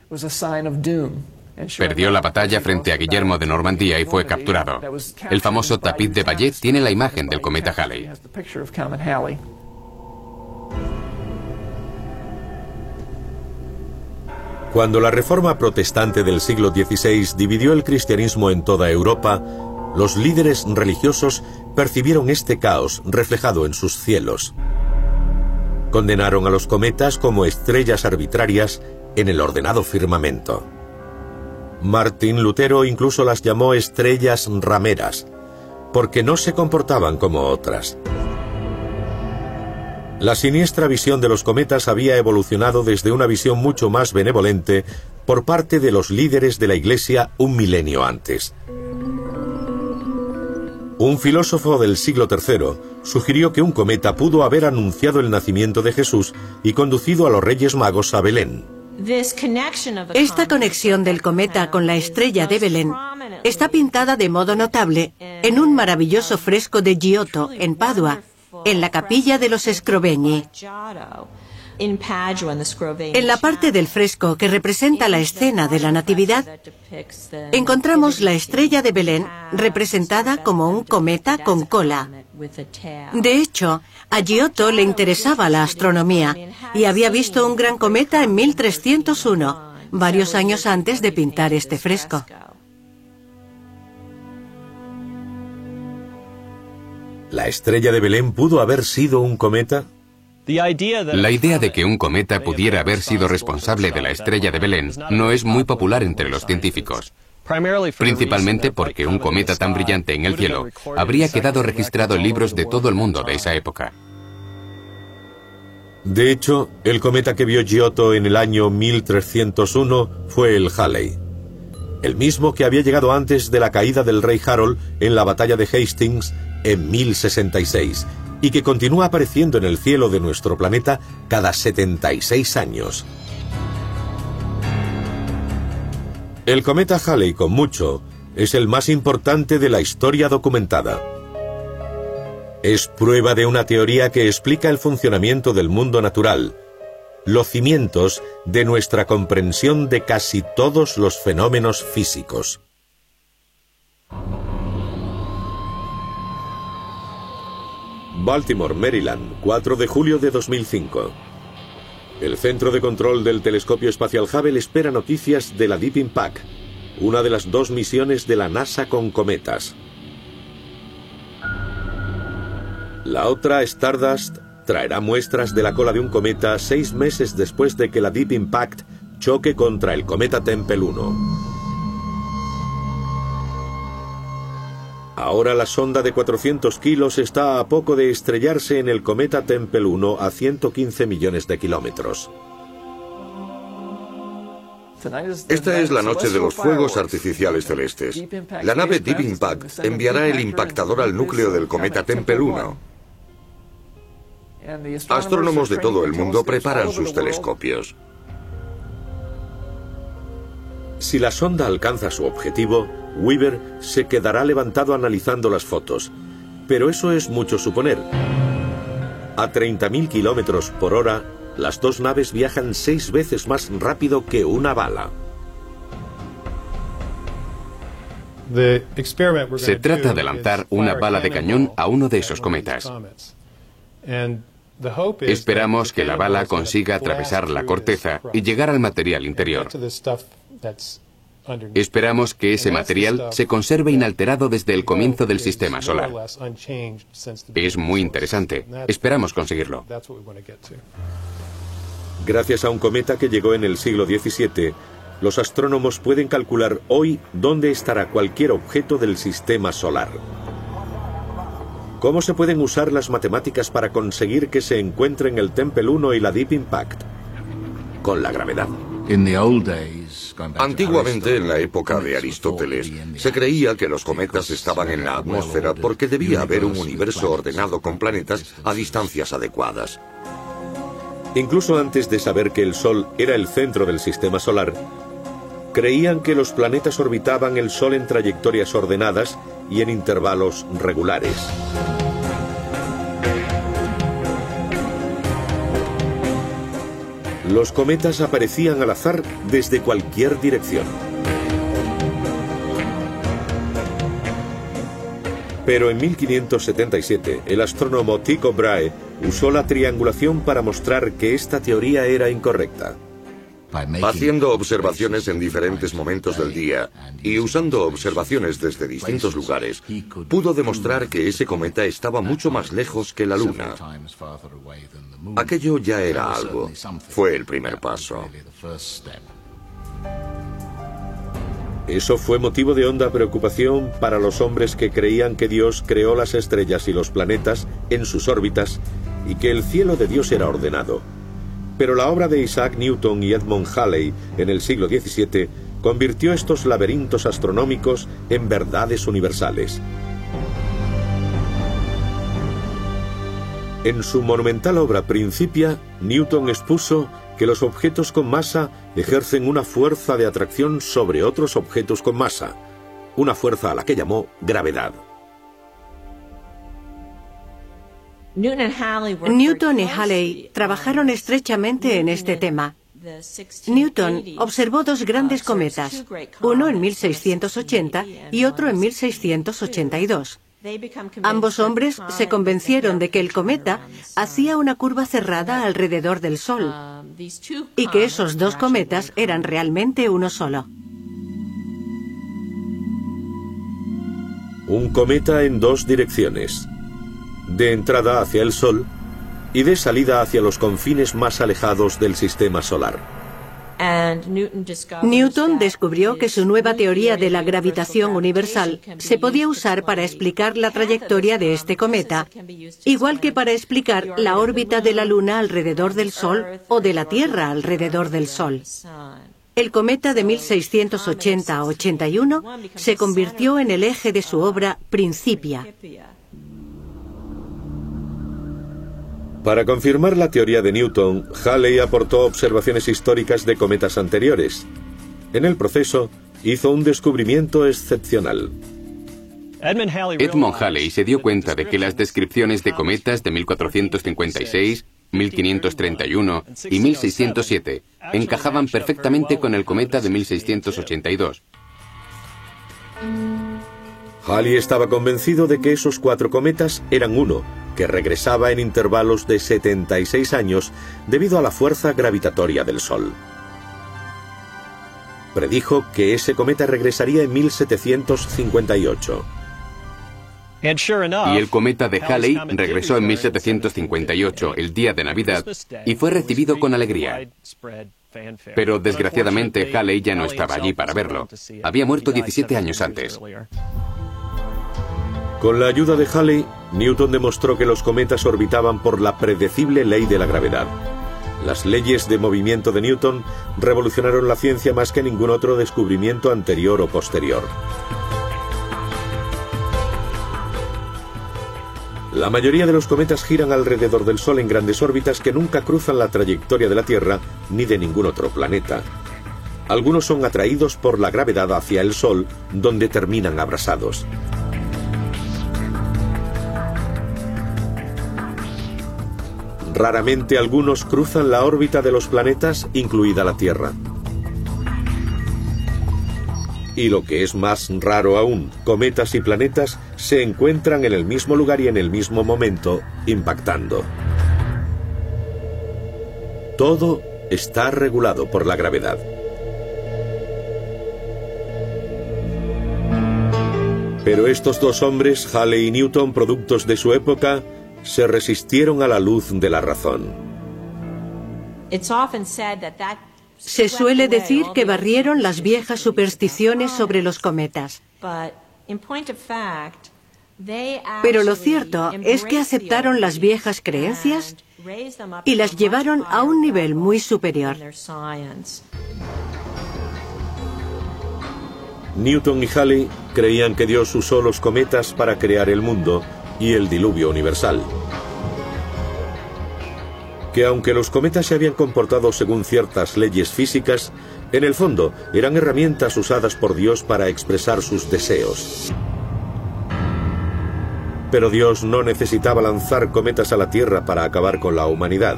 [SPEAKER 3] Perdió la batalla frente a Guillermo de Normandía y fue capturado. El famoso tapiz de Bayet tiene la imagen del cometa Halley.
[SPEAKER 1] Cuando la reforma protestante del siglo XVI dividió el cristianismo en toda Europa, los líderes religiosos percibieron este caos reflejado en sus cielos. Condenaron a los cometas como estrellas arbitrarias en el ordenado firmamento. Martín Lutero incluso las llamó estrellas rameras, porque no se comportaban como otras. La siniestra visión de los cometas había evolucionado desde una visión mucho más benevolente por parte de los líderes de la Iglesia un milenio antes. Un filósofo del siglo III sugirió que un cometa pudo haber anunciado el nacimiento de Jesús y conducido a los Reyes Magos a Belén.
[SPEAKER 6] Esta conexión del cometa con la estrella de Belén está pintada de modo notable en un maravilloso fresco de Giotto, en Padua, en la capilla de los Scrovegni. En la parte del fresco que representa la escena de la Natividad, encontramos la estrella de Belén representada como un cometa con cola. De hecho, a Giotto le interesaba la astronomía y había visto un gran cometa en 1301, varios años antes de pintar este fresco.
[SPEAKER 1] ¿La estrella de Belén pudo haber sido un cometa?
[SPEAKER 3] La idea de que un cometa pudiera haber sido responsable de la estrella de Belén no es muy popular entre los científicos. Principalmente porque un cometa tan brillante en el cielo habría quedado registrado en libros de todo el mundo de esa época.
[SPEAKER 1] De hecho, el cometa que vio Giotto en el año 1301 fue el Halley, el mismo que había llegado antes de la caída del rey Harold en la batalla de Hastings en 1066 y que continúa apareciendo en el cielo de nuestro planeta cada 76 años. El cometa Halley, con mucho, es el más importante de la historia documentada. Es prueba de una teoría que explica el funcionamiento del mundo natural, los cimientos de nuestra comprensión de casi todos los fenómenos físicos. Baltimore, Maryland, 4 de julio de 2005. El Centro de Control del Telescopio Espacial Hubble espera noticias de la Deep Impact, una de las dos misiones de la NASA con cometas. La otra, Stardust, traerá muestras de la cola de un cometa seis meses después de que la Deep Impact choque contra el cometa Tempel 1. Ahora la sonda de 400 kilos está a poco de estrellarse en el cometa Tempel 1 a 115 millones de kilómetros.
[SPEAKER 7] Esta es la noche de los fuegos artificiales celestes. La nave Deep Impact enviará el impactador al núcleo del cometa Tempel 1. Astrónomos de todo el mundo preparan sus telescopios.
[SPEAKER 1] Si la sonda alcanza su objetivo, Weaver se quedará levantado analizando las fotos. Pero eso es mucho suponer. A 30.000 kilómetros por hora, las dos naves viajan seis veces más rápido que una bala.
[SPEAKER 3] Se trata de lanzar una bala de cañón a uno de esos cometas. Esperamos que la bala consiga atravesar la corteza y llegar al material interior. Esperamos que ese material se conserve inalterado desde el comienzo del sistema solar. Es muy interesante. Esperamos conseguirlo.
[SPEAKER 1] Gracias a un cometa que llegó en el siglo XVII, los astrónomos pueden calcular hoy dónde estará cualquier objeto del sistema solar. ¿Cómo se pueden usar las matemáticas para conseguir que se encuentren el Tempel 1 y la Deep Impact? Con la gravedad.
[SPEAKER 7] Antiguamente, en la época de Aristóteles, se creía que los cometas estaban en la atmósfera porque debía haber un universo ordenado con planetas a distancias adecuadas.
[SPEAKER 1] Incluso antes de saber que el Sol era el centro del sistema solar, creían que los planetas orbitaban el Sol en trayectorias ordenadas y en intervalos regulares. Los cometas aparecían al azar desde cualquier dirección. Pero en 1577, el astrónomo Tycho Brahe usó la triangulación para mostrar que esta teoría era incorrecta.
[SPEAKER 7] Haciendo observaciones en diferentes momentos del día y usando observaciones desde distintos lugares, pudo demostrar que ese cometa estaba mucho más lejos que la Luna. Aquello ya era algo. Fue el primer paso.
[SPEAKER 1] Eso fue motivo de honda preocupación para los hombres que creían que Dios creó las estrellas y los planetas en sus órbitas y que el cielo de Dios era ordenado. Pero la obra de Isaac Newton y Edmund Halley en el siglo XVII convirtió estos laberintos astronómicos en verdades universales. En su monumental obra Principia, Newton expuso que los objetos con masa ejercen una fuerza de atracción sobre otros objetos con masa, una fuerza a la que llamó gravedad.
[SPEAKER 6] Newton y Halley trabajaron estrechamente en este tema. Newton observó dos grandes cometas, uno en 1680 y otro en 1682. Ambos hombres se convencieron de que el cometa hacía una curva cerrada alrededor del Sol y que esos dos cometas eran realmente uno solo.
[SPEAKER 1] Un cometa en dos direcciones de entrada hacia el Sol y de salida hacia los confines más alejados del sistema solar.
[SPEAKER 6] Newton descubrió que su nueva teoría de la gravitación universal se podía usar para explicar la trayectoria de este cometa, igual que para explicar la órbita de la Luna alrededor del Sol o de la Tierra alrededor del Sol. El cometa de 1680 81 se convirtió en el eje de su obra Principia.
[SPEAKER 1] Para confirmar la teoría de Newton, Halley aportó observaciones históricas de cometas anteriores. En el proceso, hizo un descubrimiento excepcional.
[SPEAKER 3] Edmund Halley se dio cuenta de que las descripciones de cometas de 1456, 1531 y 1607 encajaban perfectamente con el cometa de 1682.
[SPEAKER 1] Halley estaba convencido de que esos cuatro cometas eran uno, que regresaba en intervalos de 76 años debido a la fuerza gravitatoria del Sol. Predijo que ese cometa regresaría en 1758.
[SPEAKER 3] Y el cometa de Halley regresó en 1758, el día de Navidad, y fue recibido con alegría. Pero desgraciadamente Halley ya no estaba allí para verlo. Había muerto 17 años antes.
[SPEAKER 1] Con la ayuda de Halley, Newton demostró que los cometas orbitaban por la predecible ley de la gravedad. Las leyes de movimiento de Newton revolucionaron la ciencia más que ningún otro descubrimiento anterior o posterior. La mayoría de los cometas giran alrededor del Sol en grandes órbitas que nunca cruzan la trayectoria de la Tierra ni de ningún otro planeta. Algunos son atraídos por la gravedad hacia el Sol, donde terminan abrasados. Raramente algunos cruzan la órbita de los planetas, incluida la Tierra. Y lo que es más raro aún, cometas y planetas se encuentran en el mismo lugar y en el mismo momento, impactando. Todo está regulado por la gravedad. Pero estos dos hombres, Halley y Newton, productos de su época, se resistieron a la luz de la razón.
[SPEAKER 6] Se suele decir que barrieron las viejas supersticiones sobre los cometas. Pero lo cierto es que aceptaron las viejas creencias y las llevaron a un nivel muy superior.
[SPEAKER 1] Newton y Halley creían que Dios usó los cometas para crear el mundo y el diluvio universal. Que aunque los cometas se habían comportado según ciertas leyes físicas, en el fondo eran herramientas usadas por Dios para expresar sus deseos. Pero Dios no necesitaba lanzar cometas a la Tierra para acabar con la humanidad.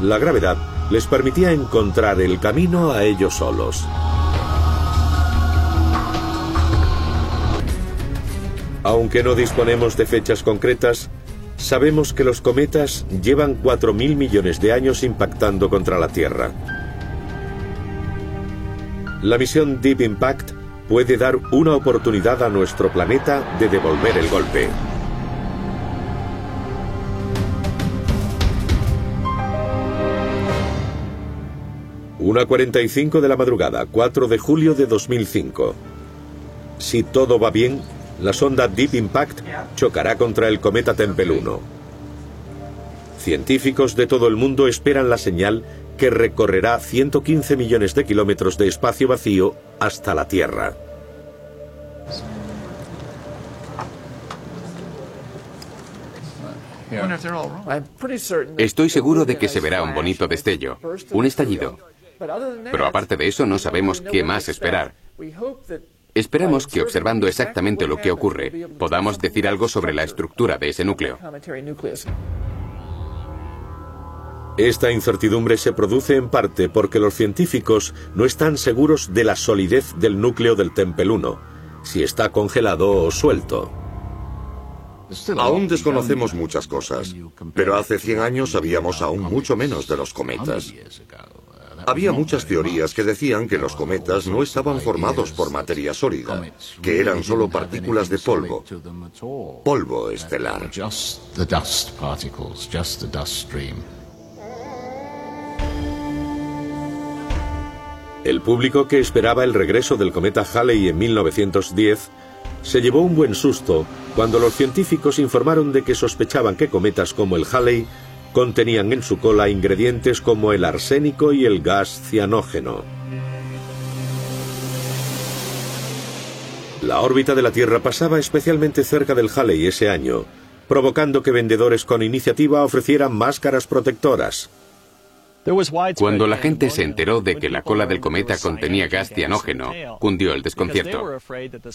[SPEAKER 1] La gravedad les permitía encontrar el camino a ellos solos. Aunque no disponemos de fechas concretas, sabemos que los cometas llevan 4.000 millones de años impactando contra la Tierra. La misión Deep Impact puede dar una oportunidad a nuestro planeta de devolver el golpe. Una 45 de la madrugada, 4 de julio de 2005. Si todo va bien, la sonda Deep Impact chocará contra el cometa Tempel 1. Científicos de todo el mundo esperan la señal que recorrerá 115 millones de kilómetros de espacio vacío hasta la Tierra.
[SPEAKER 3] Estoy seguro de que se verá un bonito destello, un estallido. Pero aparte de eso no sabemos qué más esperar. Esperamos que observando exactamente lo que ocurre, podamos decir algo sobre la estructura de ese núcleo.
[SPEAKER 1] Esta incertidumbre se produce en parte porque los científicos no están seguros de la solidez del núcleo del Tempel 1, si está congelado o suelto.
[SPEAKER 7] Aún desconocemos muchas cosas, pero hace 100 años sabíamos aún mucho menos de los cometas. Había muchas teorías que decían que los cometas no estaban formados por materia sólida, que eran solo partículas de polvo, polvo estelar.
[SPEAKER 1] El público que esperaba el regreso del cometa Halley en 1910 se llevó un buen susto cuando los científicos informaron de que sospechaban que cometas como el Halley contenían en su cola ingredientes como el arsénico y el gas cianógeno. La órbita de la Tierra pasaba especialmente cerca del Halley ese año, provocando que vendedores con iniciativa ofrecieran máscaras protectoras.
[SPEAKER 3] Cuando la gente se enteró de que la cola del cometa contenía gas cianógeno, cundió el desconcierto.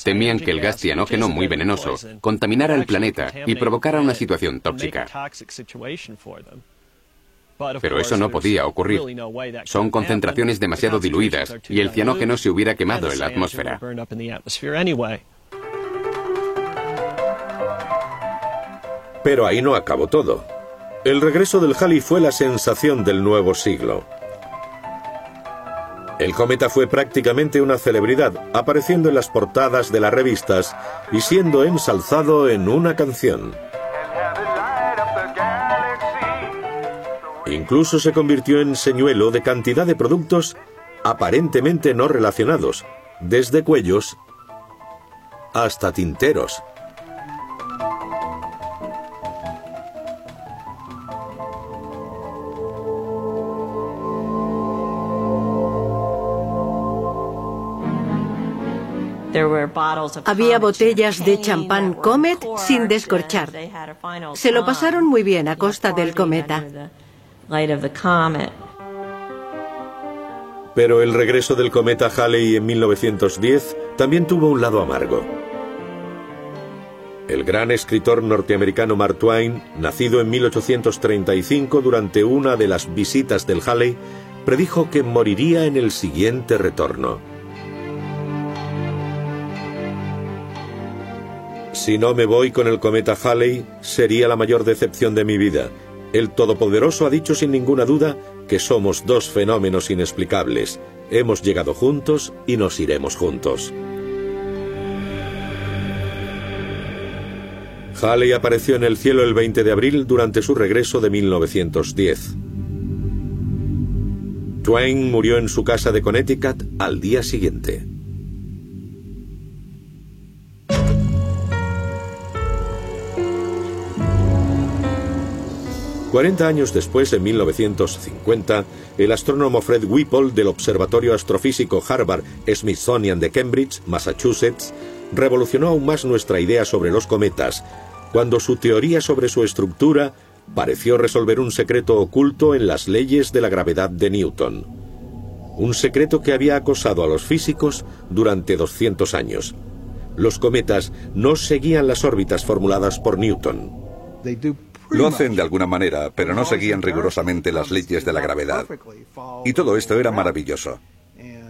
[SPEAKER 3] Temían que el gas cianógeno, muy venenoso, contaminara el planeta y provocara una situación tóxica. Pero eso no podía ocurrir. Son concentraciones demasiado diluidas y el cianógeno se hubiera quemado en la atmósfera.
[SPEAKER 1] Pero ahí no acabó todo. El regreso del Halley fue la sensación del nuevo siglo. El cometa fue prácticamente una celebridad, apareciendo en las portadas de las revistas y siendo ensalzado en una canción. Incluso se convirtió en señuelo de cantidad de productos aparentemente no relacionados, desde cuellos hasta tinteros.
[SPEAKER 6] Había botellas de champán Comet sin descorchar. Se lo pasaron muy bien a costa del cometa.
[SPEAKER 1] Pero el regreso del cometa Halley en 1910 también tuvo un lado amargo. El gran escritor norteamericano Mark Twain, nacido en 1835 durante una de las visitas del Halley, predijo que moriría en el siguiente retorno. Si no me voy con el cometa Halley, sería la mayor decepción de mi vida. El Todopoderoso ha dicho sin ninguna duda que somos dos fenómenos inexplicables. Hemos llegado juntos y nos iremos juntos. Halley apareció en el cielo el 20 de abril durante su regreso de 1910. Twain murió en su casa de Connecticut al día siguiente. 40 años después, en 1950, el astrónomo Fred Whipple del Observatorio Astrofísico Harvard Smithsonian de Cambridge, Massachusetts, revolucionó aún más nuestra idea sobre los cometas, cuando su teoría sobre su estructura pareció resolver un secreto oculto en las leyes de la gravedad de Newton. Un secreto que había acosado a los físicos durante 200 años. Los cometas no seguían las órbitas formuladas por Newton.
[SPEAKER 4] Lo hacen de alguna manera, pero no seguían rigurosamente las leyes de la gravedad. Y todo esto era maravilloso.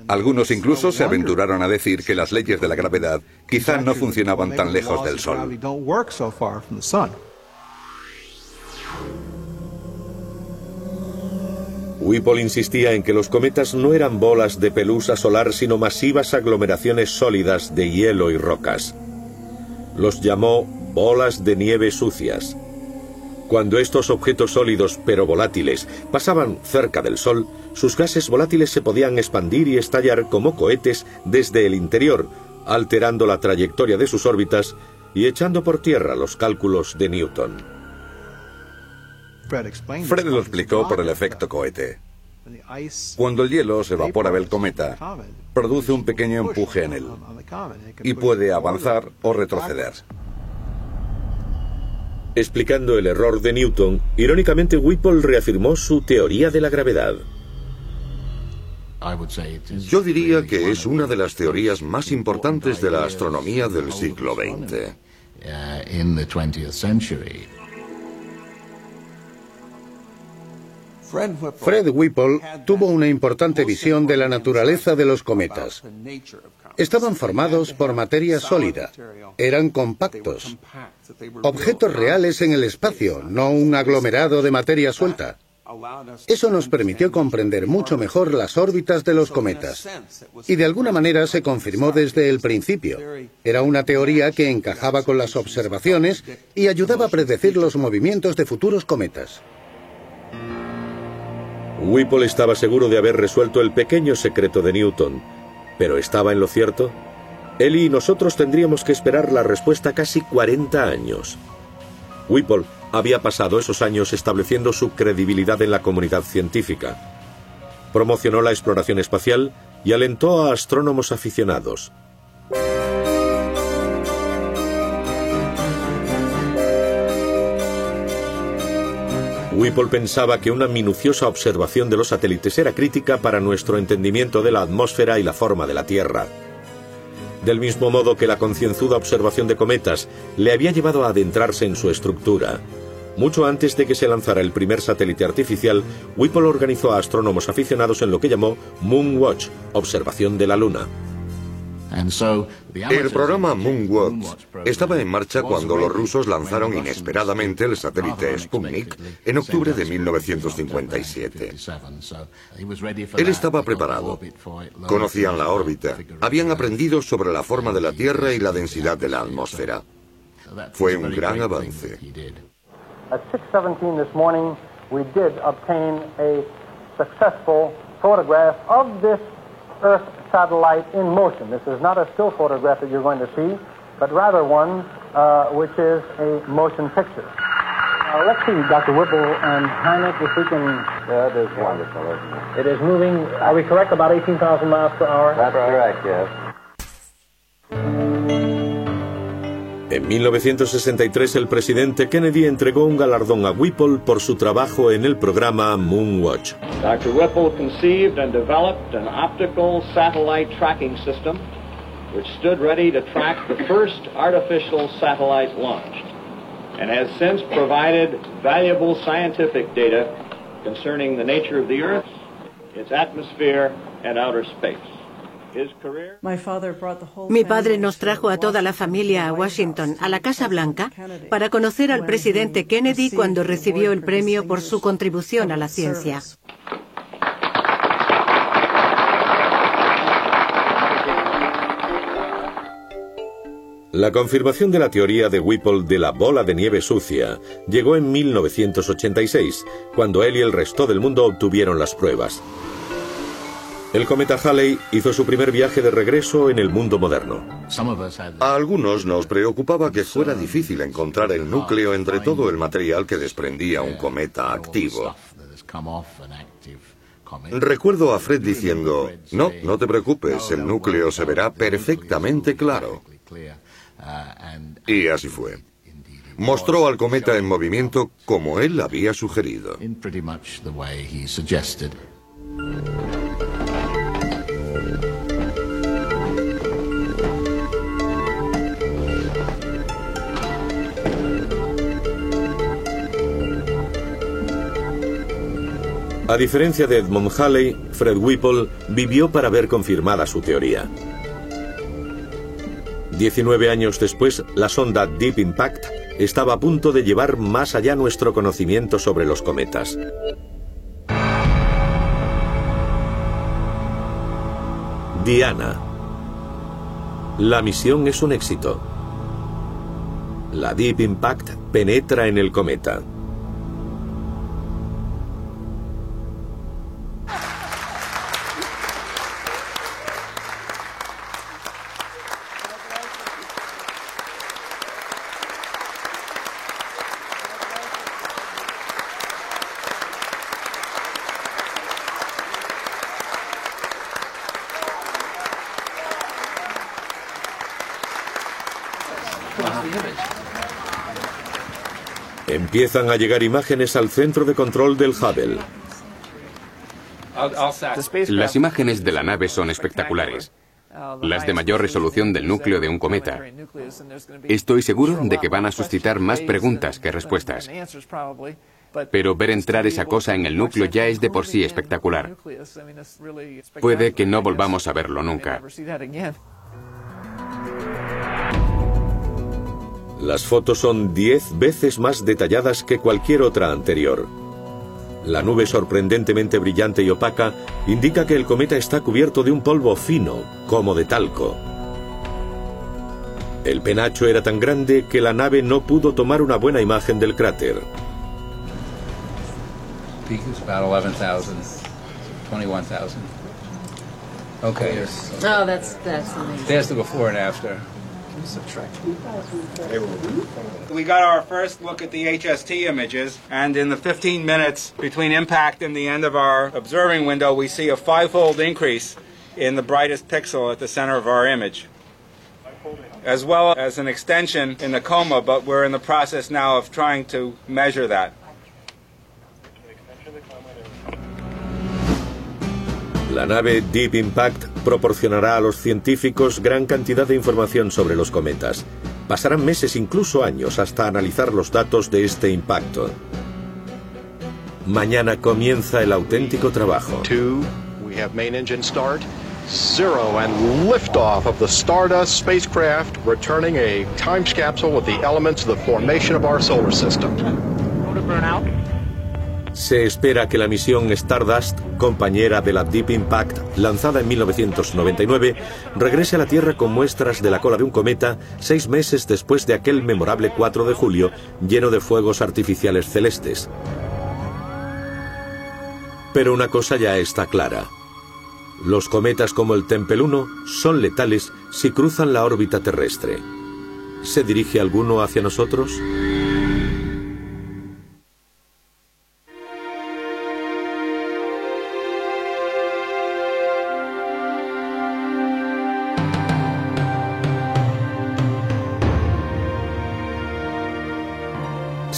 [SPEAKER 4] Algunos incluso se aventuraron a decir que las leyes de la gravedad quizá no funcionaban tan lejos del Sol.
[SPEAKER 1] Whipple insistía en que los cometas no eran bolas de pelusa solar, sino masivas aglomeraciones sólidas de hielo y rocas. Los llamó bolas de nieve sucias. Cuando estos objetos sólidos pero volátiles pasaban cerca del Sol, sus gases volátiles se podían expandir y estallar como cohetes desde el interior, alterando la trayectoria de sus órbitas y echando por tierra los cálculos de Newton.
[SPEAKER 4] Fred lo explicó por el efecto cohete. Cuando el hielo se evapora del cometa, produce un pequeño empuje en él y puede avanzar o retroceder.
[SPEAKER 1] Explicando el error de Newton, irónicamente Whipple reafirmó su teoría de la gravedad.
[SPEAKER 7] Yo diría que es una de las teorías más importantes de la astronomía del siglo XX.
[SPEAKER 2] Fred Whipple tuvo una importante visión de la naturaleza de los cometas. Estaban formados por materia sólida, eran compactos, objetos reales en el espacio, no un aglomerado de materia suelta. Eso nos permitió comprender mucho mejor las órbitas de los cometas. Y de alguna manera se confirmó desde el principio. Era una teoría que encajaba con las observaciones y ayudaba a predecir los movimientos de futuros cometas.
[SPEAKER 1] Whipple estaba seguro de haber resuelto el pequeño secreto de Newton, pero ¿estaba en lo cierto? Él y nosotros tendríamos que esperar la respuesta casi 40 años. Whipple había pasado esos años estableciendo su credibilidad en la comunidad científica. Promocionó la exploración espacial y alentó a astrónomos aficionados. Whipple pensaba que una minuciosa observación de los satélites era crítica para nuestro entendimiento de la atmósfera y la forma de la Tierra. Del mismo modo que la concienzuda observación de cometas le había llevado a adentrarse en su estructura. Mucho antes de que se lanzara el primer satélite artificial, Whipple organizó a astrónomos aficionados en lo que llamó Moonwatch, observación de la Luna.
[SPEAKER 7] El programa Moonwatch estaba en marcha cuando los rusos lanzaron inesperadamente el satélite Sputnik en octubre de 1957. Él estaba preparado. Conocían la órbita. Habían aprendido sobre la forma de la Tierra y la densidad de la atmósfera. Fue un gran avance.
[SPEAKER 8] At 6:17 this morning, we did obtain a successful photograph of this Earth satellite in motion. This is not a still photograph that you're going to see, but rather one uh, which is a motion picture. Now, let's see, Dr. Whipple and Heineck, if we can.
[SPEAKER 9] That is wonderful, isn't
[SPEAKER 8] it? It is moving, are we correct, about 18,000 miles per hour?
[SPEAKER 9] That's correct, yes.
[SPEAKER 1] En 1963 el presidente Kennedy entregó un galardón a Whipple por su trabajo en el programa Moonwatch.
[SPEAKER 10] Dr. Whipple conceived and developed an optical satellite tracking system which stood ready to track the first artificial satellite launched and has since provided valuable scientific data concerning the nature of the Earth, its atmosphere, and outer space.
[SPEAKER 6] Mi padre nos trajo a toda la familia a Washington, a la Casa Blanca, para conocer al presidente Kennedy cuando recibió el premio por su contribución a la ciencia.
[SPEAKER 1] La confirmación de la teoría de Whipple de la bola de nieve sucia llegó en 1986, cuando él y el resto del mundo obtuvieron las pruebas. El cometa Halley hizo su primer viaje de regreso en el mundo moderno.
[SPEAKER 7] A algunos nos preocupaba que fuera difícil encontrar el núcleo entre todo el material que desprendía un cometa activo. Recuerdo a Fred diciendo, no, no te preocupes, el núcleo se verá perfectamente claro. Y así fue. Mostró al cometa en movimiento como él había sugerido.
[SPEAKER 1] A diferencia de Edmund Halley, Fred Whipple vivió para ver confirmada su teoría. 19 años después, la sonda Deep Impact estaba a punto de llevar más allá nuestro conocimiento sobre los cometas. Diana. La misión es un éxito. La Deep Impact penetra en el cometa. Empiezan a llegar imágenes al centro de control del Hubble.
[SPEAKER 3] Las imágenes de la nave son espectaculares. Las de mayor resolución del núcleo de un cometa. Estoy seguro de que van a suscitar más preguntas que respuestas. Pero ver entrar esa cosa en el núcleo ya es de por sí espectacular. Puede que no volvamos a verlo nunca.
[SPEAKER 1] Las fotos son 10 veces más detalladas que cualquier otra anterior. La nube sorprendentemente brillante y opaca indica que el cometa está cubierto de un polvo fino, como de talco. El penacho era tan grande que la nave no pudo tomar una buena imagen del cráter.
[SPEAKER 11] Okay. Oh, that's that's There's the before and after.
[SPEAKER 12] We got our first look at the HST images, and in the 15 minutes between impact and the end of our observing window, we see a five-fold increase in the brightest pixel at the center of our image, as well as an extension in the coma, but we're in the process now of trying to measure that.
[SPEAKER 1] La nave Deep Impact proporcionará a los científicos gran cantidad de información sobre los cometas. Pasarán meses, incluso años, hasta analizar los datos de este impacto. Mañana comienza el auténtico trabajo.
[SPEAKER 13] Zero and liftoff of the Stardust spacecraft, returning a time capsule with the elements of the formation of our solar system.
[SPEAKER 1] Se espera que la misión Stardust, compañera de la Deep Impact, lanzada en 1999, regrese a la Tierra con muestras de la cola de un cometa seis meses después de aquel memorable 4 de julio lleno de fuegos artificiales celestes. Pero una cosa ya está clara. Los cometas como el Tempel 1 son letales si cruzan la órbita terrestre. ¿Se dirige alguno hacia nosotros?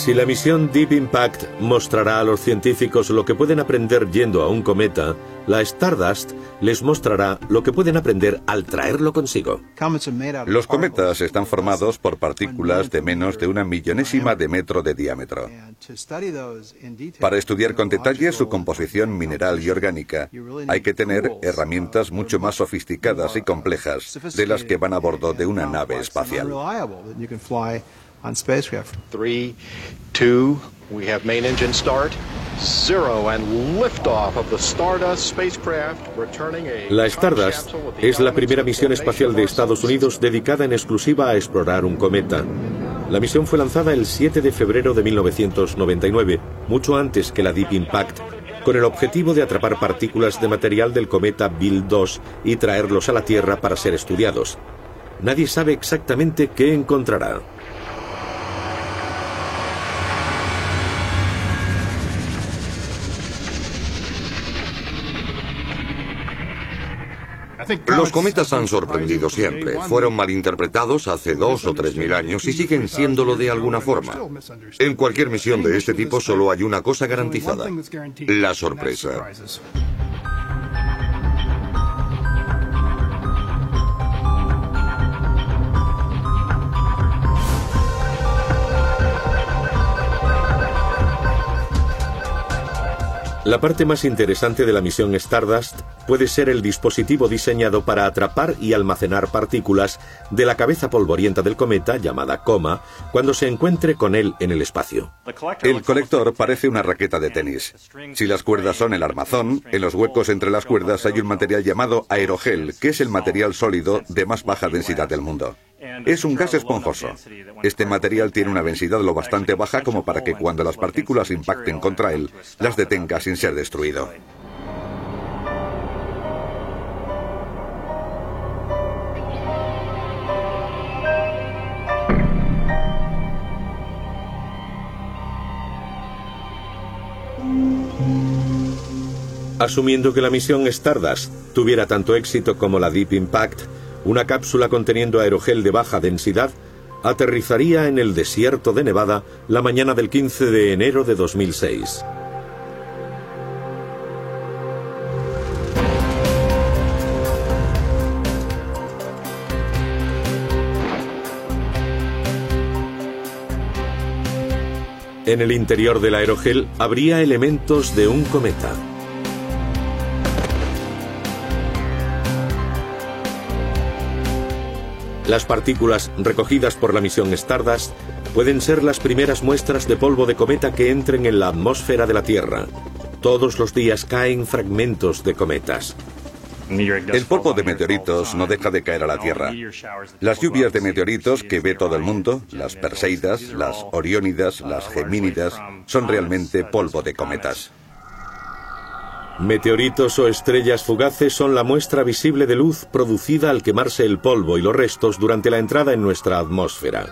[SPEAKER 1] Si la misión Deep Impact mostrará a los científicos lo que pueden aprender yendo a un cometa, la Stardust les mostrará lo que pueden aprender al traerlo consigo.
[SPEAKER 4] Los cometas están formados por partículas de menos de una millonésima de metro de diámetro. Para estudiar con detalle su composición mineral y orgánica, hay que tener herramientas mucho más sofisticadas y complejas de las que van a bordo de una nave espacial.
[SPEAKER 13] On spacecraft. Three, two, we have main engine start. Zero and liftoff of the Stardust spacecraft returning a
[SPEAKER 1] La Stardust es la primera misión espacial de Estados Unidos dedicada en exclusiva a explorar un cometa. La misión fue lanzada el 7 de febrero de 1999, mucho antes que la Deep Impact, con el objetivo de atrapar partículas de material del cometa Bill 2 y traerlos a la Tierra para ser estudiados. Nadie sabe exactamente qué encontrará.
[SPEAKER 7] Los cometas han sorprendido siempre. Fueron malinterpretados hace dos o tres mil años y siguen siéndolo de alguna forma. En cualquier misión de este tipo solo hay una cosa garantizada, la sorpresa.
[SPEAKER 1] La parte más interesante de la misión Stardust puede ser el dispositivo diseñado para atrapar y almacenar partículas de la cabeza polvorienta del cometa, llamada coma, cuando se encuentre con él en el espacio.
[SPEAKER 4] El colector parece una raqueta de tenis. Si las cuerdas son el armazón, en los huecos entre las cuerdas hay un material llamado aerogel, que es el material sólido de más baja densidad del mundo. Es un gas esponjoso. Este material tiene una densidad lo bastante baja como para que cuando las partículas impacten contra él, las detenga sin ser destruido.
[SPEAKER 1] Asumiendo que la misión Stardust tuviera tanto éxito como la Deep Impact, una cápsula conteniendo aerogel de baja densidad aterrizaría en el desierto de Nevada la mañana del 15 de enero de 2006. En el interior del aerogel habría elementos de un cometa. Las partículas recogidas por la misión Stardust pueden ser las primeras muestras de polvo de cometa que entren en la atmósfera de la Tierra. Todos los días caen fragmentos de cometas.
[SPEAKER 4] El polvo de meteoritos no deja de caer a la Tierra. Las lluvias de meteoritos que ve todo el mundo, las Perseidas, las Oriónidas, las Gemínidas, son realmente polvo de cometas.
[SPEAKER 1] Meteoritos o estrellas fugaces son la muestra visible de luz producida al quemarse el polvo y los restos durante la entrada en nuestra atmósfera.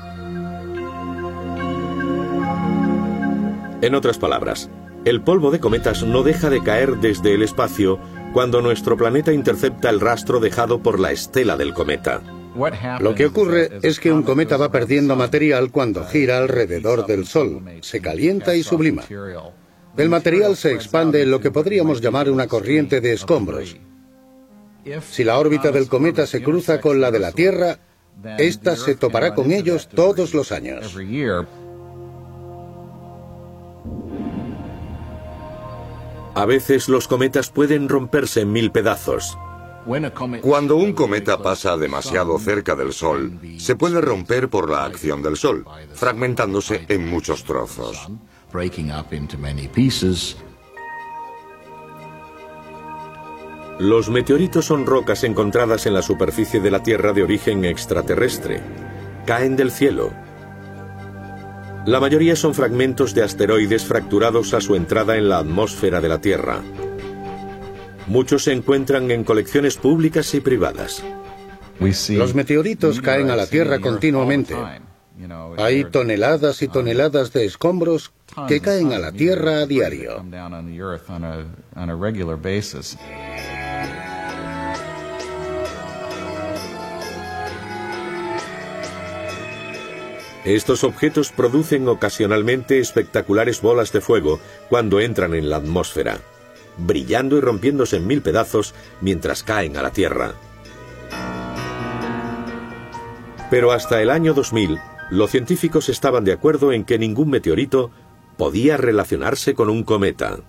[SPEAKER 1] En otras palabras, el polvo de cometas no deja de caer desde el espacio cuando nuestro planeta intercepta el rastro dejado por la estela del cometa.
[SPEAKER 2] Lo que ocurre es que un cometa va perdiendo material cuando gira alrededor del Sol, se calienta y sublima. El material se expande en lo que podríamos llamar una corriente de escombros. Si la órbita del cometa se cruza con la de la Tierra, ésta se topará con ellos todos los años.
[SPEAKER 1] A veces los cometas pueden romperse en mil pedazos.
[SPEAKER 7] Cuando un cometa pasa demasiado cerca del Sol, se puede romper por la acción del Sol, fragmentándose en muchos trozos.
[SPEAKER 1] Los meteoritos son rocas encontradas en la superficie de la Tierra de origen extraterrestre. Caen del cielo. La mayoría son fragmentos de asteroides fracturados a su entrada en la atmósfera de la Tierra. Muchos se encuentran en colecciones públicas y privadas.
[SPEAKER 2] Los meteoritos caen a la Tierra continuamente. Hay toneladas y toneladas de escombros que caen a la Tierra a diario.
[SPEAKER 1] Estos objetos producen ocasionalmente espectaculares bolas de fuego cuando entran en la atmósfera brillando y rompiéndose en mil pedazos mientras caen a la Tierra. Pero hasta el año 2000, los científicos estaban de acuerdo en que ningún meteorito podía relacionarse con un cometa.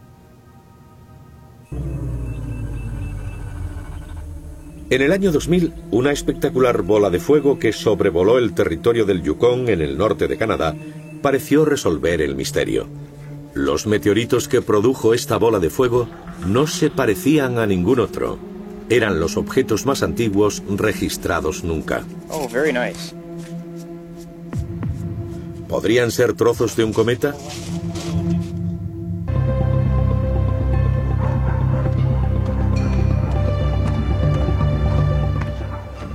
[SPEAKER 1] En el año 2000, una espectacular bola de fuego que sobrevoló el territorio del Yukon en el norte de Canadá pareció resolver el misterio. Los meteoritos que produjo esta bola de fuego no se parecían a ningún otro. Eran los objetos más antiguos registrados nunca.
[SPEAKER 14] Oh.
[SPEAKER 1] ¿Podrían ser trozos de un cometa?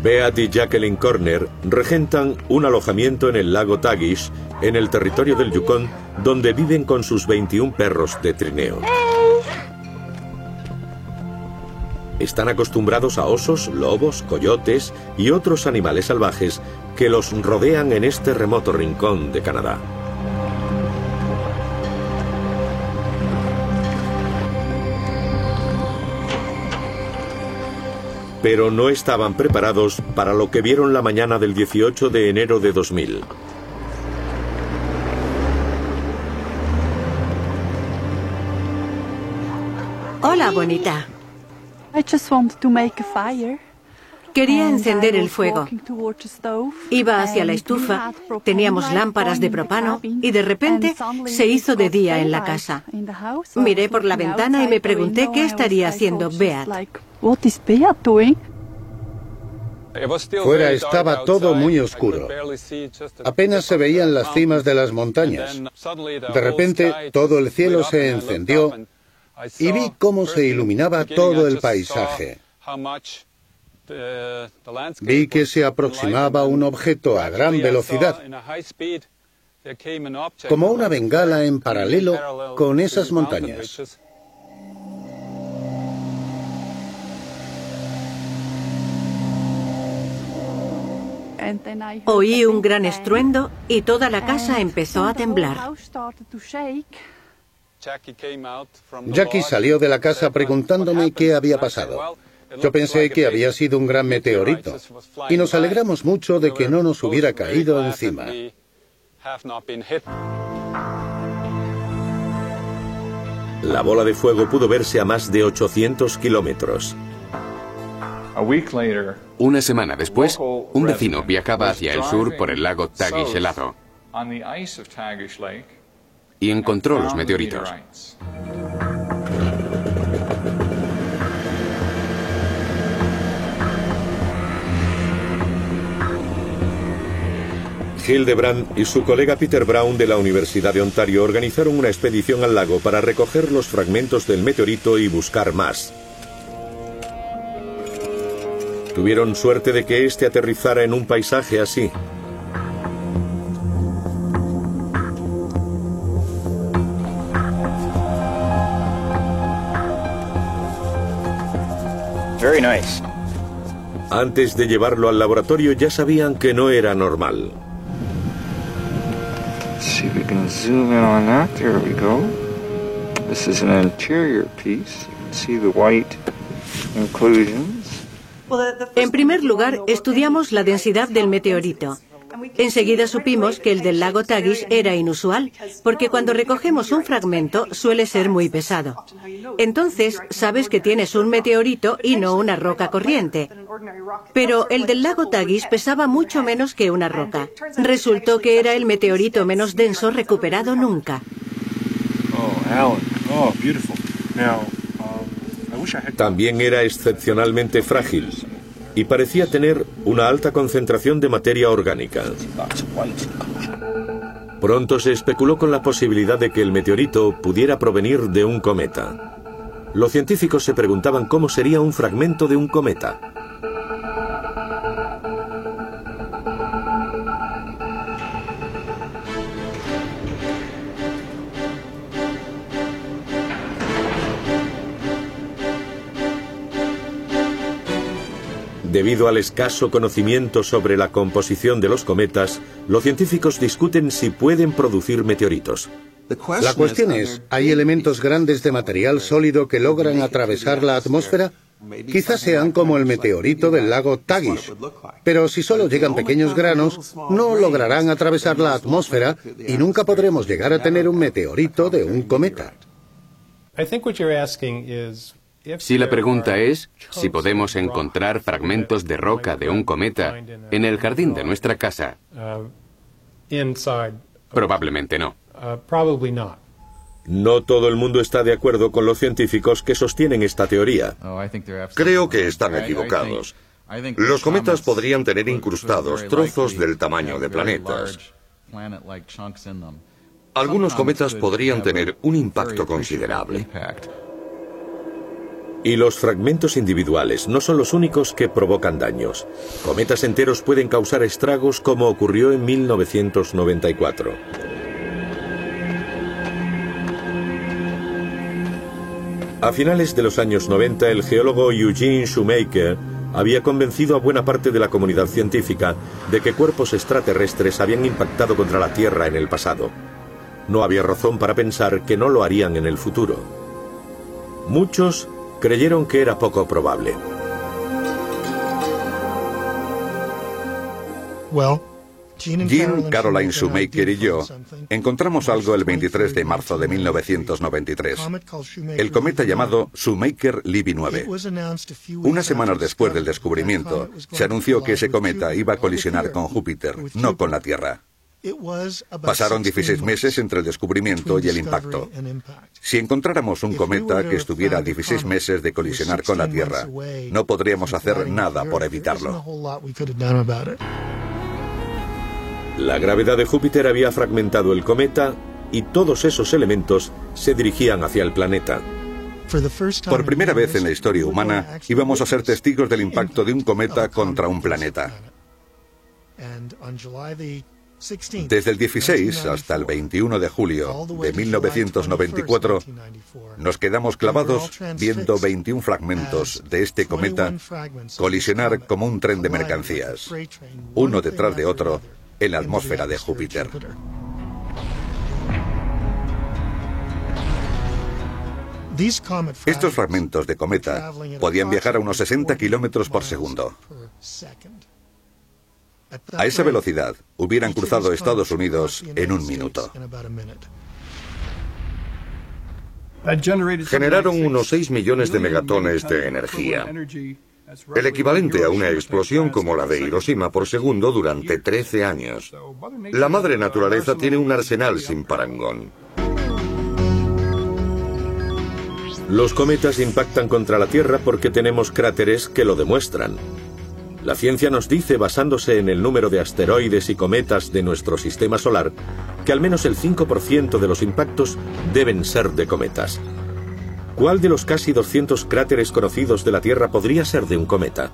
[SPEAKER 1] Beat y Jacqueline Corner regentan un alojamiento en el lago Tagish, en el territorio del Yukon, donde viven con sus 21 perros de trineo. Están acostumbrados a osos, lobos, coyotes y otros animales salvajes que los rodean en este remoto rincón de Canadá. pero no estaban preparados para lo que vieron la mañana del 18 de enero de 2000.
[SPEAKER 6] Hola, bonita. Quería encender el fuego. Iba hacia la estufa, teníamos lámparas de propano y de repente se hizo de día en la casa. Miré por la ventana y me pregunté qué estaría haciendo Beat.
[SPEAKER 2] Fuera estaba todo muy oscuro. Apenas se veían las cimas de las montañas. De repente todo el cielo se encendió y vi cómo se iluminaba todo el paisaje. Vi que se aproximaba un objeto a gran velocidad, como una bengala en paralelo con esas montañas.
[SPEAKER 6] Oí un gran estruendo y toda la casa empezó a temblar.
[SPEAKER 2] Jackie salió de la casa preguntándome qué había pasado. Yo pensé que había sido un gran meteorito y nos alegramos mucho de que no nos hubiera caído encima.
[SPEAKER 1] La bola de fuego pudo verse a más de 800 kilómetros.
[SPEAKER 3] Una semana después, un vecino viajaba hacia el sur por el lago Tagish helado y encontró los meteoritos.
[SPEAKER 1] Hildebrand y su colega Peter Brown de la Universidad de Ontario organizaron una expedición al lago para recoger los fragmentos del meteorito y buscar más. Tuvieron suerte de que éste aterrizara en un paisaje así.
[SPEAKER 14] Very nice.
[SPEAKER 1] Antes de llevarlo al laboratorio ya sabían que no era normal.
[SPEAKER 15] See if we can zoom in on that. There we go. This is an interior piece. You can see the white inclusions.
[SPEAKER 6] En primer lugar, estudiamos la densidad del meteorito. Enseguida supimos que el del lago Tagish era inusual, porque cuando recogemos un fragmento suele ser muy pesado. Entonces, sabes que tienes un meteorito y no una roca corriente. Pero el del lago Tagish pesaba mucho menos que una roca. Resultó que era el meteorito menos denso recuperado nunca.
[SPEAKER 1] También era excepcionalmente frágil y parecía tener una alta concentración de materia orgánica. Pronto se especuló con la posibilidad de que el meteorito pudiera provenir de un cometa. Los científicos se preguntaban cómo sería un fragmento de un cometa. Debido al escaso conocimiento sobre la composición de los cometas, los científicos discuten si pueden producir meteoritos.
[SPEAKER 2] La cuestión es, ¿hay elementos grandes de material sólido que logran atravesar la atmósfera? Quizás sean como el meteorito del lago Tagish, pero si solo llegan pequeños granos, no lograrán atravesar la atmósfera y nunca podremos llegar a tener un meteorito de un cometa.
[SPEAKER 3] Si la pregunta es si podemos encontrar fragmentos de roca de un cometa en el jardín de nuestra casa, probablemente no.
[SPEAKER 1] No todo el mundo está de acuerdo con los científicos que sostienen esta teoría.
[SPEAKER 7] Creo que están equivocados. Los cometas podrían tener incrustados trozos del tamaño de planetas. Algunos cometas podrían tener un impacto considerable.
[SPEAKER 1] Y los fragmentos individuales no son los únicos que provocan daños. Cometas enteros pueden causar estragos como ocurrió en 1994. A finales de los años 90, el geólogo Eugene Shoemaker había convencido a buena parte de la comunidad científica de que cuerpos extraterrestres habían impactado contra la Tierra en el pasado. No había razón para pensar que no lo harían en el futuro. Muchos creyeron que era poco probable.
[SPEAKER 4] Jean Caroline Shoemaker y yo encontramos algo el 23 de marzo de 1993. El cometa llamado Shoemaker-Levy 9. Unas semanas después del descubrimiento, se anunció que ese cometa iba a colisionar con Júpiter, no con la Tierra. Pasaron 16 meses entre el descubrimiento y el impacto. Si encontráramos un cometa que estuviera a 16 meses de colisionar con la Tierra, no podríamos hacer nada por evitarlo.
[SPEAKER 1] La gravedad de Júpiter había fragmentado el cometa y todos esos elementos se dirigían hacia el planeta.
[SPEAKER 4] Por primera vez en la historia humana íbamos a ser testigos del impacto de un cometa contra un planeta. Desde el 16 hasta el 21 de julio de 1994, nos quedamos clavados viendo 21 fragmentos de este cometa colisionar como un tren de mercancías, uno detrás de otro, en la atmósfera de Júpiter. Estos fragmentos de cometa podían viajar a unos 60 kilómetros por segundo. A esa velocidad hubieran cruzado Estados Unidos en un minuto.
[SPEAKER 7] Generaron unos 6 millones de megatones de energía, el equivalente a una explosión como la de Hiroshima por segundo durante 13 años. La madre naturaleza tiene un arsenal sin parangón.
[SPEAKER 1] Los cometas impactan contra la Tierra porque tenemos cráteres que lo demuestran. La ciencia nos dice, basándose en el número de asteroides y cometas de nuestro sistema solar, que al menos el 5% de los impactos deben ser de cometas. ¿Cuál de los casi 200 cráteres conocidos de la Tierra podría ser de un cometa?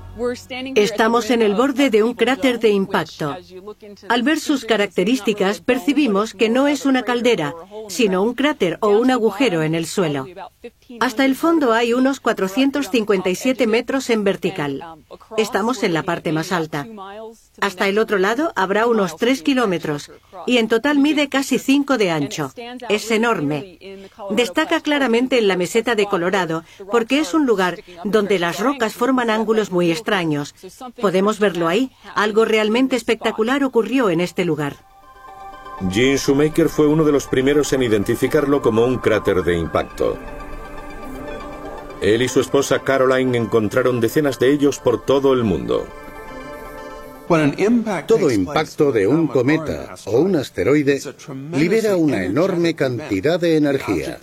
[SPEAKER 6] Estamos en el borde de un cráter de impacto. Al ver sus características, percibimos que no es una caldera, sino un cráter o un agujero en el suelo. Hasta el fondo hay unos 457 metros en vertical. Estamos en la parte más alta. Hasta el otro lado habrá unos 3 kilómetros y en total mide casi 5 de ancho. Es enorme. Destaca claramente en la meseta de Colorado porque es un lugar donde las rocas forman ángulos muy extraños. Podemos verlo ahí. Algo realmente espectacular ocurrió en este lugar.
[SPEAKER 1] Gene Shoemaker fue uno de los primeros en identificarlo como un cráter de impacto. Él y su esposa Caroline encontraron decenas de ellos por todo el mundo.
[SPEAKER 2] Todo impacto de un cometa o un asteroide libera una enorme cantidad de energía.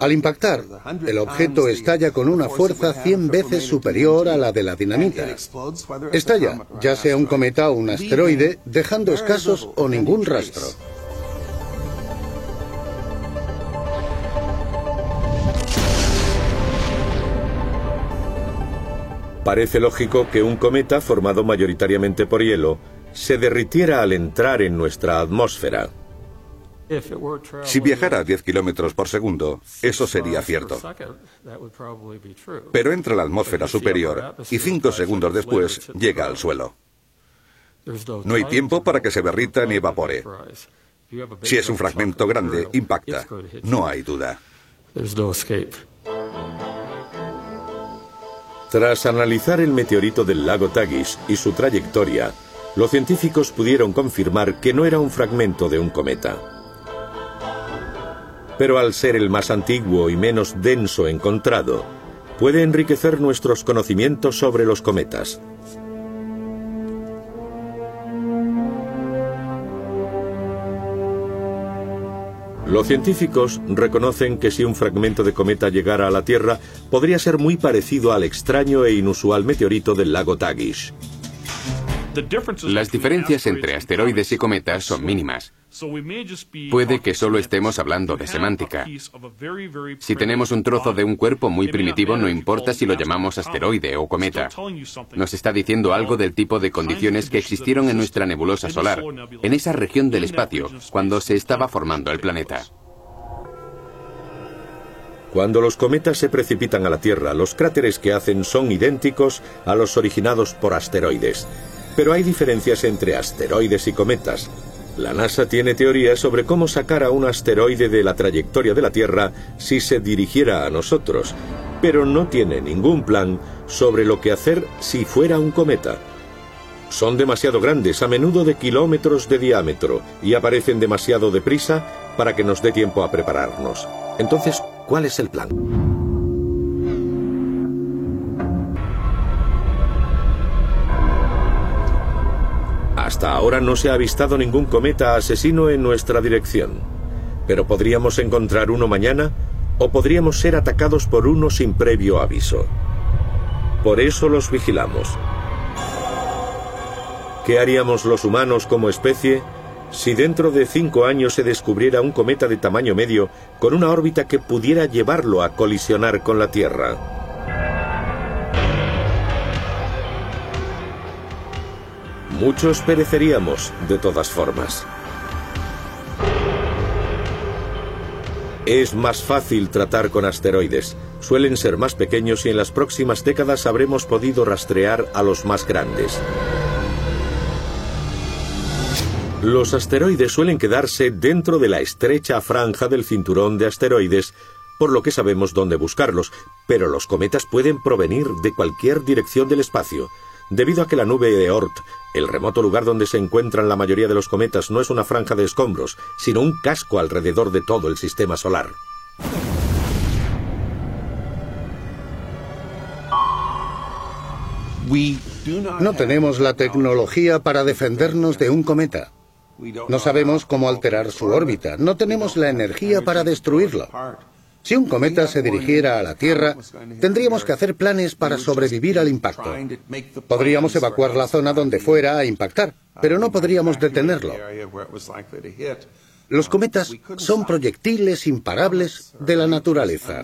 [SPEAKER 2] Al impactar, el objeto estalla con una fuerza 100 veces superior a la de la dinamita. Estalla, ya sea un cometa o un asteroide, dejando escasos o ningún rastro.
[SPEAKER 1] Parece lógico que un cometa formado mayoritariamente por hielo se derritiera al entrar en nuestra atmósfera.
[SPEAKER 4] Si viajara a 10 kilómetros por segundo, eso sería cierto. Pero entra a la atmósfera superior y cinco segundos después llega al suelo. No hay tiempo para que se derrita ni evapore. Si es un fragmento grande, impacta. No hay duda.
[SPEAKER 1] Tras analizar el meteorito del lago Tagish y su trayectoria, los científicos pudieron confirmar que no era un fragmento de un cometa. Pero al ser el más antiguo y menos denso encontrado, puede enriquecer nuestros conocimientos sobre los cometas. Los científicos reconocen que si un fragmento de cometa llegara a la Tierra, podría ser muy parecido al extraño e inusual meteorito del lago Tagish.
[SPEAKER 3] Las diferencias entre asteroides y cometas son mínimas. Puede que solo estemos hablando de semántica. Si tenemos un trozo de un cuerpo muy primitivo, no importa si lo llamamos asteroide o cometa. Nos está diciendo algo del tipo de condiciones que existieron en nuestra nebulosa solar, en esa región del espacio, cuando se estaba formando el planeta.
[SPEAKER 1] Cuando los cometas se precipitan a la Tierra, los cráteres que hacen son idénticos a los originados por asteroides. Pero hay diferencias entre asteroides y cometas. La NASA tiene teorías sobre cómo sacar a un asteroide de la trayectoria de la Tierra si se dirigiera a nosotros, pero no tiene ningún plan sobre lo que hacer si fuera un cometa. Son demasiado grandes, a menudo de kilómetros de diámetro, y aparecen demasiado deprisa para que nos dé tiempo a prepararnos. Entonces, ¿cuál es el plan? Hasta ahora no se ha avistado ningún cometa asesino en nuestra dirección. Pero podríamos encontrar uno mañana o podríamos ser atacados por uno sin previo aviso. Por eso los vigilamos. ¿Qué haríamos los humanos como especie si dentro de cinco años se descubriera un cometa de tamaño medio con una órbita que pudiera llevarlo a colisionar con la Tierra? Muchos pereceríamos de todas formas. Es más fácil tratar con asteroides. Suelen ser más pequeños y en las próximas décadas habremos podido rastrear a los más grandes. Los asteroides suelen quedarse dentro de la estrecha franja del cinturón de asteroides, por lo que sabemos dónde buscarlos, pero los cometas pueden provenir de cualquier dirección del espacio. Debido a que la nube de Oort, el remoto lugar donde se encuentran la mayoría de los cometas, no es una franja de escombros, sino un casco alrededor de todo el sistema solar.
[SPEAKER 2] No tenemos la tecnología para defendernos de un cometa. No sabemos cómo alterar su órbita. No tenemos la energía para destruirlo. Si un cometa se dirigiera a la Tierra, tendríamos que hacer planes para sobrevivir al impacto. Podríamos evacuar la zona donde fuera a impactar, pero no podríamos detenerlo. Los cometas son proyectiles imparables de la naturaleza.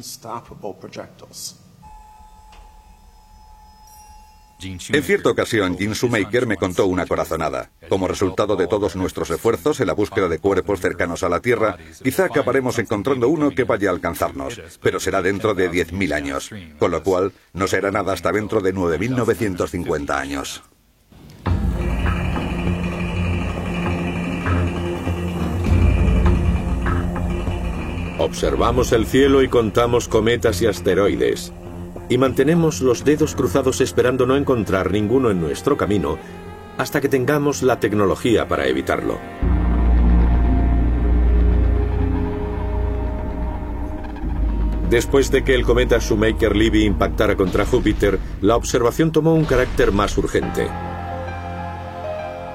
[SPEAKER 4] En cierta ocasión, Jim Shoemaker me contó una corazonada. Como resultado de todos nuestros esfuerzos en la búsqueda de cuerpos cercanos a la Tierra, quizá acabaremos encontrando uno que vaya a alcanzarnos, pero será dentro de 10.000 años, con lo cual no será nada hasta dentro de 9.950 años.
[SPEAKER 1] Observamos el cielo y contamos cometas y asteroides. Y mantenemos los dedos cruzados esperando no encontrar ninguno en nuestro camino hasta que tengamos la tecnología para evitarlo. Después de que el cometa Shoemaker-Levy impactara contra Júpiter, la observación tomó un carácter más urgente.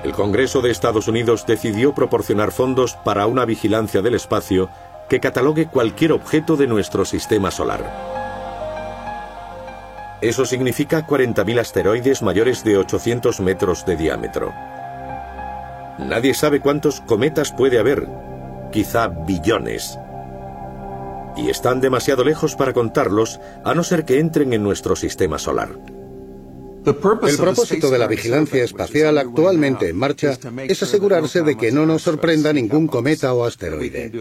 [SPEAKER 1] El Congreso de Estados Unidos decidió proporcionar fondos para una vigilancia del espacio que catalogue cualquier objeto de nuestro sistema solar. Eso significa 40.000 asteroides mayores de 800 metros de diámetro. Nadie sabe cuántos cometas puede haber, quizá billones y están demasiado lejos para contarlos a no ser que entren en nuestro sistema solar.
[SPEAKER 2] El propósito de la vigilancia espacial actualmente en marcha es asegurarse de que no nos sorprenda ningún cometa o asteroide.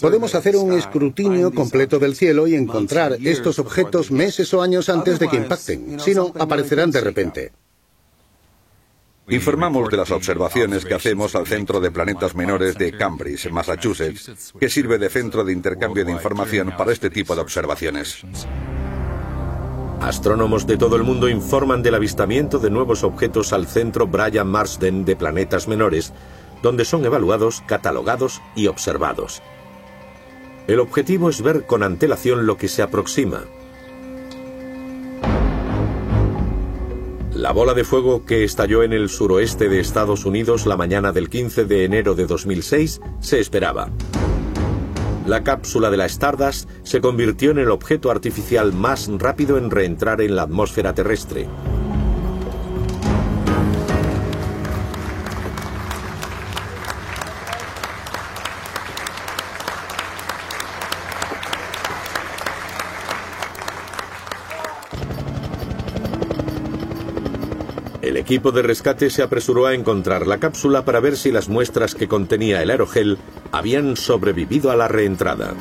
[SPEAKER 2] Podemos hacer un escrutinio completo del cielo y encontrar estos objetos meses o años antes de que impacten, si no, aparecerán de repente.
[SPEAKER 4] Informamos de las observaciones que hacemos al Centro de Planetas Menores de Cambridge, Massachusetts, que sirve de centro de intercambio de información para este tipo de observaciones.
[SPEAKER 1] Astrónomos de todo el mundo informan del avistamiento de nuevos objetos al Centro Brian Marsden de Planetas Menores, donde son evaluados, catalogados y observados. El objetivo es ver con antelación lo que se aproxima, La bola de fuego que estalló en el suroeste de Estados Unidos la mañana del 15 de enero de 2006 se esperaba. La cápsula de la Stardust se convirtió en el objeto artificial más rápido en reentrar en la atmósfera terrestre. Equipo de rescate se apresuró a encontrar la cápsula para ver si las muestras que contenía el aerogel habían sobrevivido a la reentrada.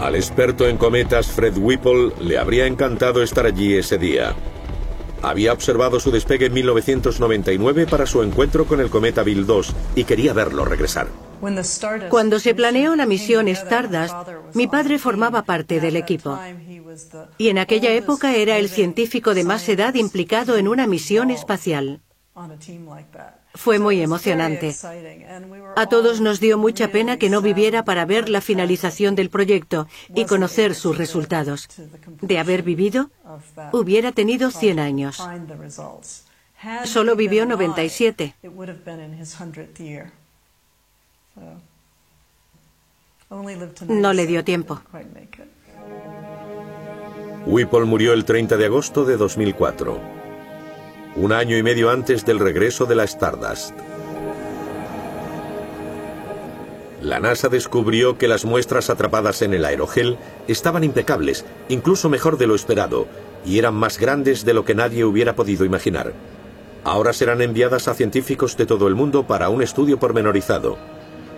[SPEAKER 1] Al experto en cometas Fred Whipple le habría encantado estar allí ese día. Había observado su despegue en 1999 para su encuentro con el cometa Bill 2 y quería verlo regresar.
[SPEAKER 6] Cuando se planeó la misión Stardust, mi padre formaba parte del equipo. Y en aquella época era el científico de más edad implicado en una misión espacial. Fue muy emocionante. A todos nos dio mucha pena que no viviera para ver la finalización del proyecto y conocer sus resultados. De haber vivido, hubiera tenido 100 años. Solo vivió 97. No le dio tiempo.
[SPEAKER 1] Whipple murió el 30 de agosto de 2004 un año y medio antes del regreso de la Stardust. La NASA descubrió que las muestras atrapadas en el aerogel estaban impecables, incluso mejor de lo esperado, y eran más grandes de lo que nadie hubiera podido imaginar. Ahora serán enviadas a científicos de todo el mundo para un estudio pormenorizado.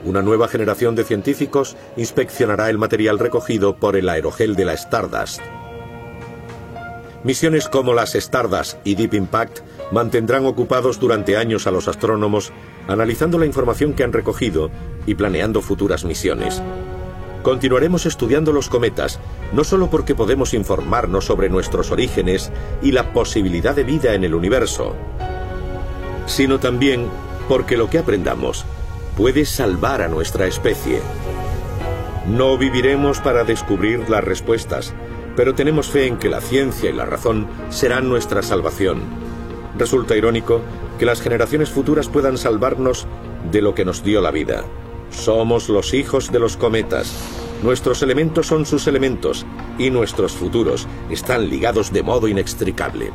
[SPEAKER 1] Una nueva generación de científicos inspeccionará el material recogido por el aerogel de la Stardust. Misiones como las Stardust y Deep Impact mantendrán ocupados durante años a los astrónomos analizando la información que han recogido y planeando futuras misiones. Continuaremos estudiando los cometas, no solo porque podemos informarnos sobre nuestros orígenes y la posibilidad de vida en el universo, sino también porque lo que aprendamos puede salvar a nuestra especie. No viviremos para descubrir las respuestas, pero tenemos fe en que la ciencia y la razón serán nuestra salvación. Resulta irónico que las generaciones futuras puedan salvarnos de lo que nos dio la vida. Somos los hijos de los cometas. Nuestros elementos son sus elementos y nuestros futuros están ligados de modo inextricable.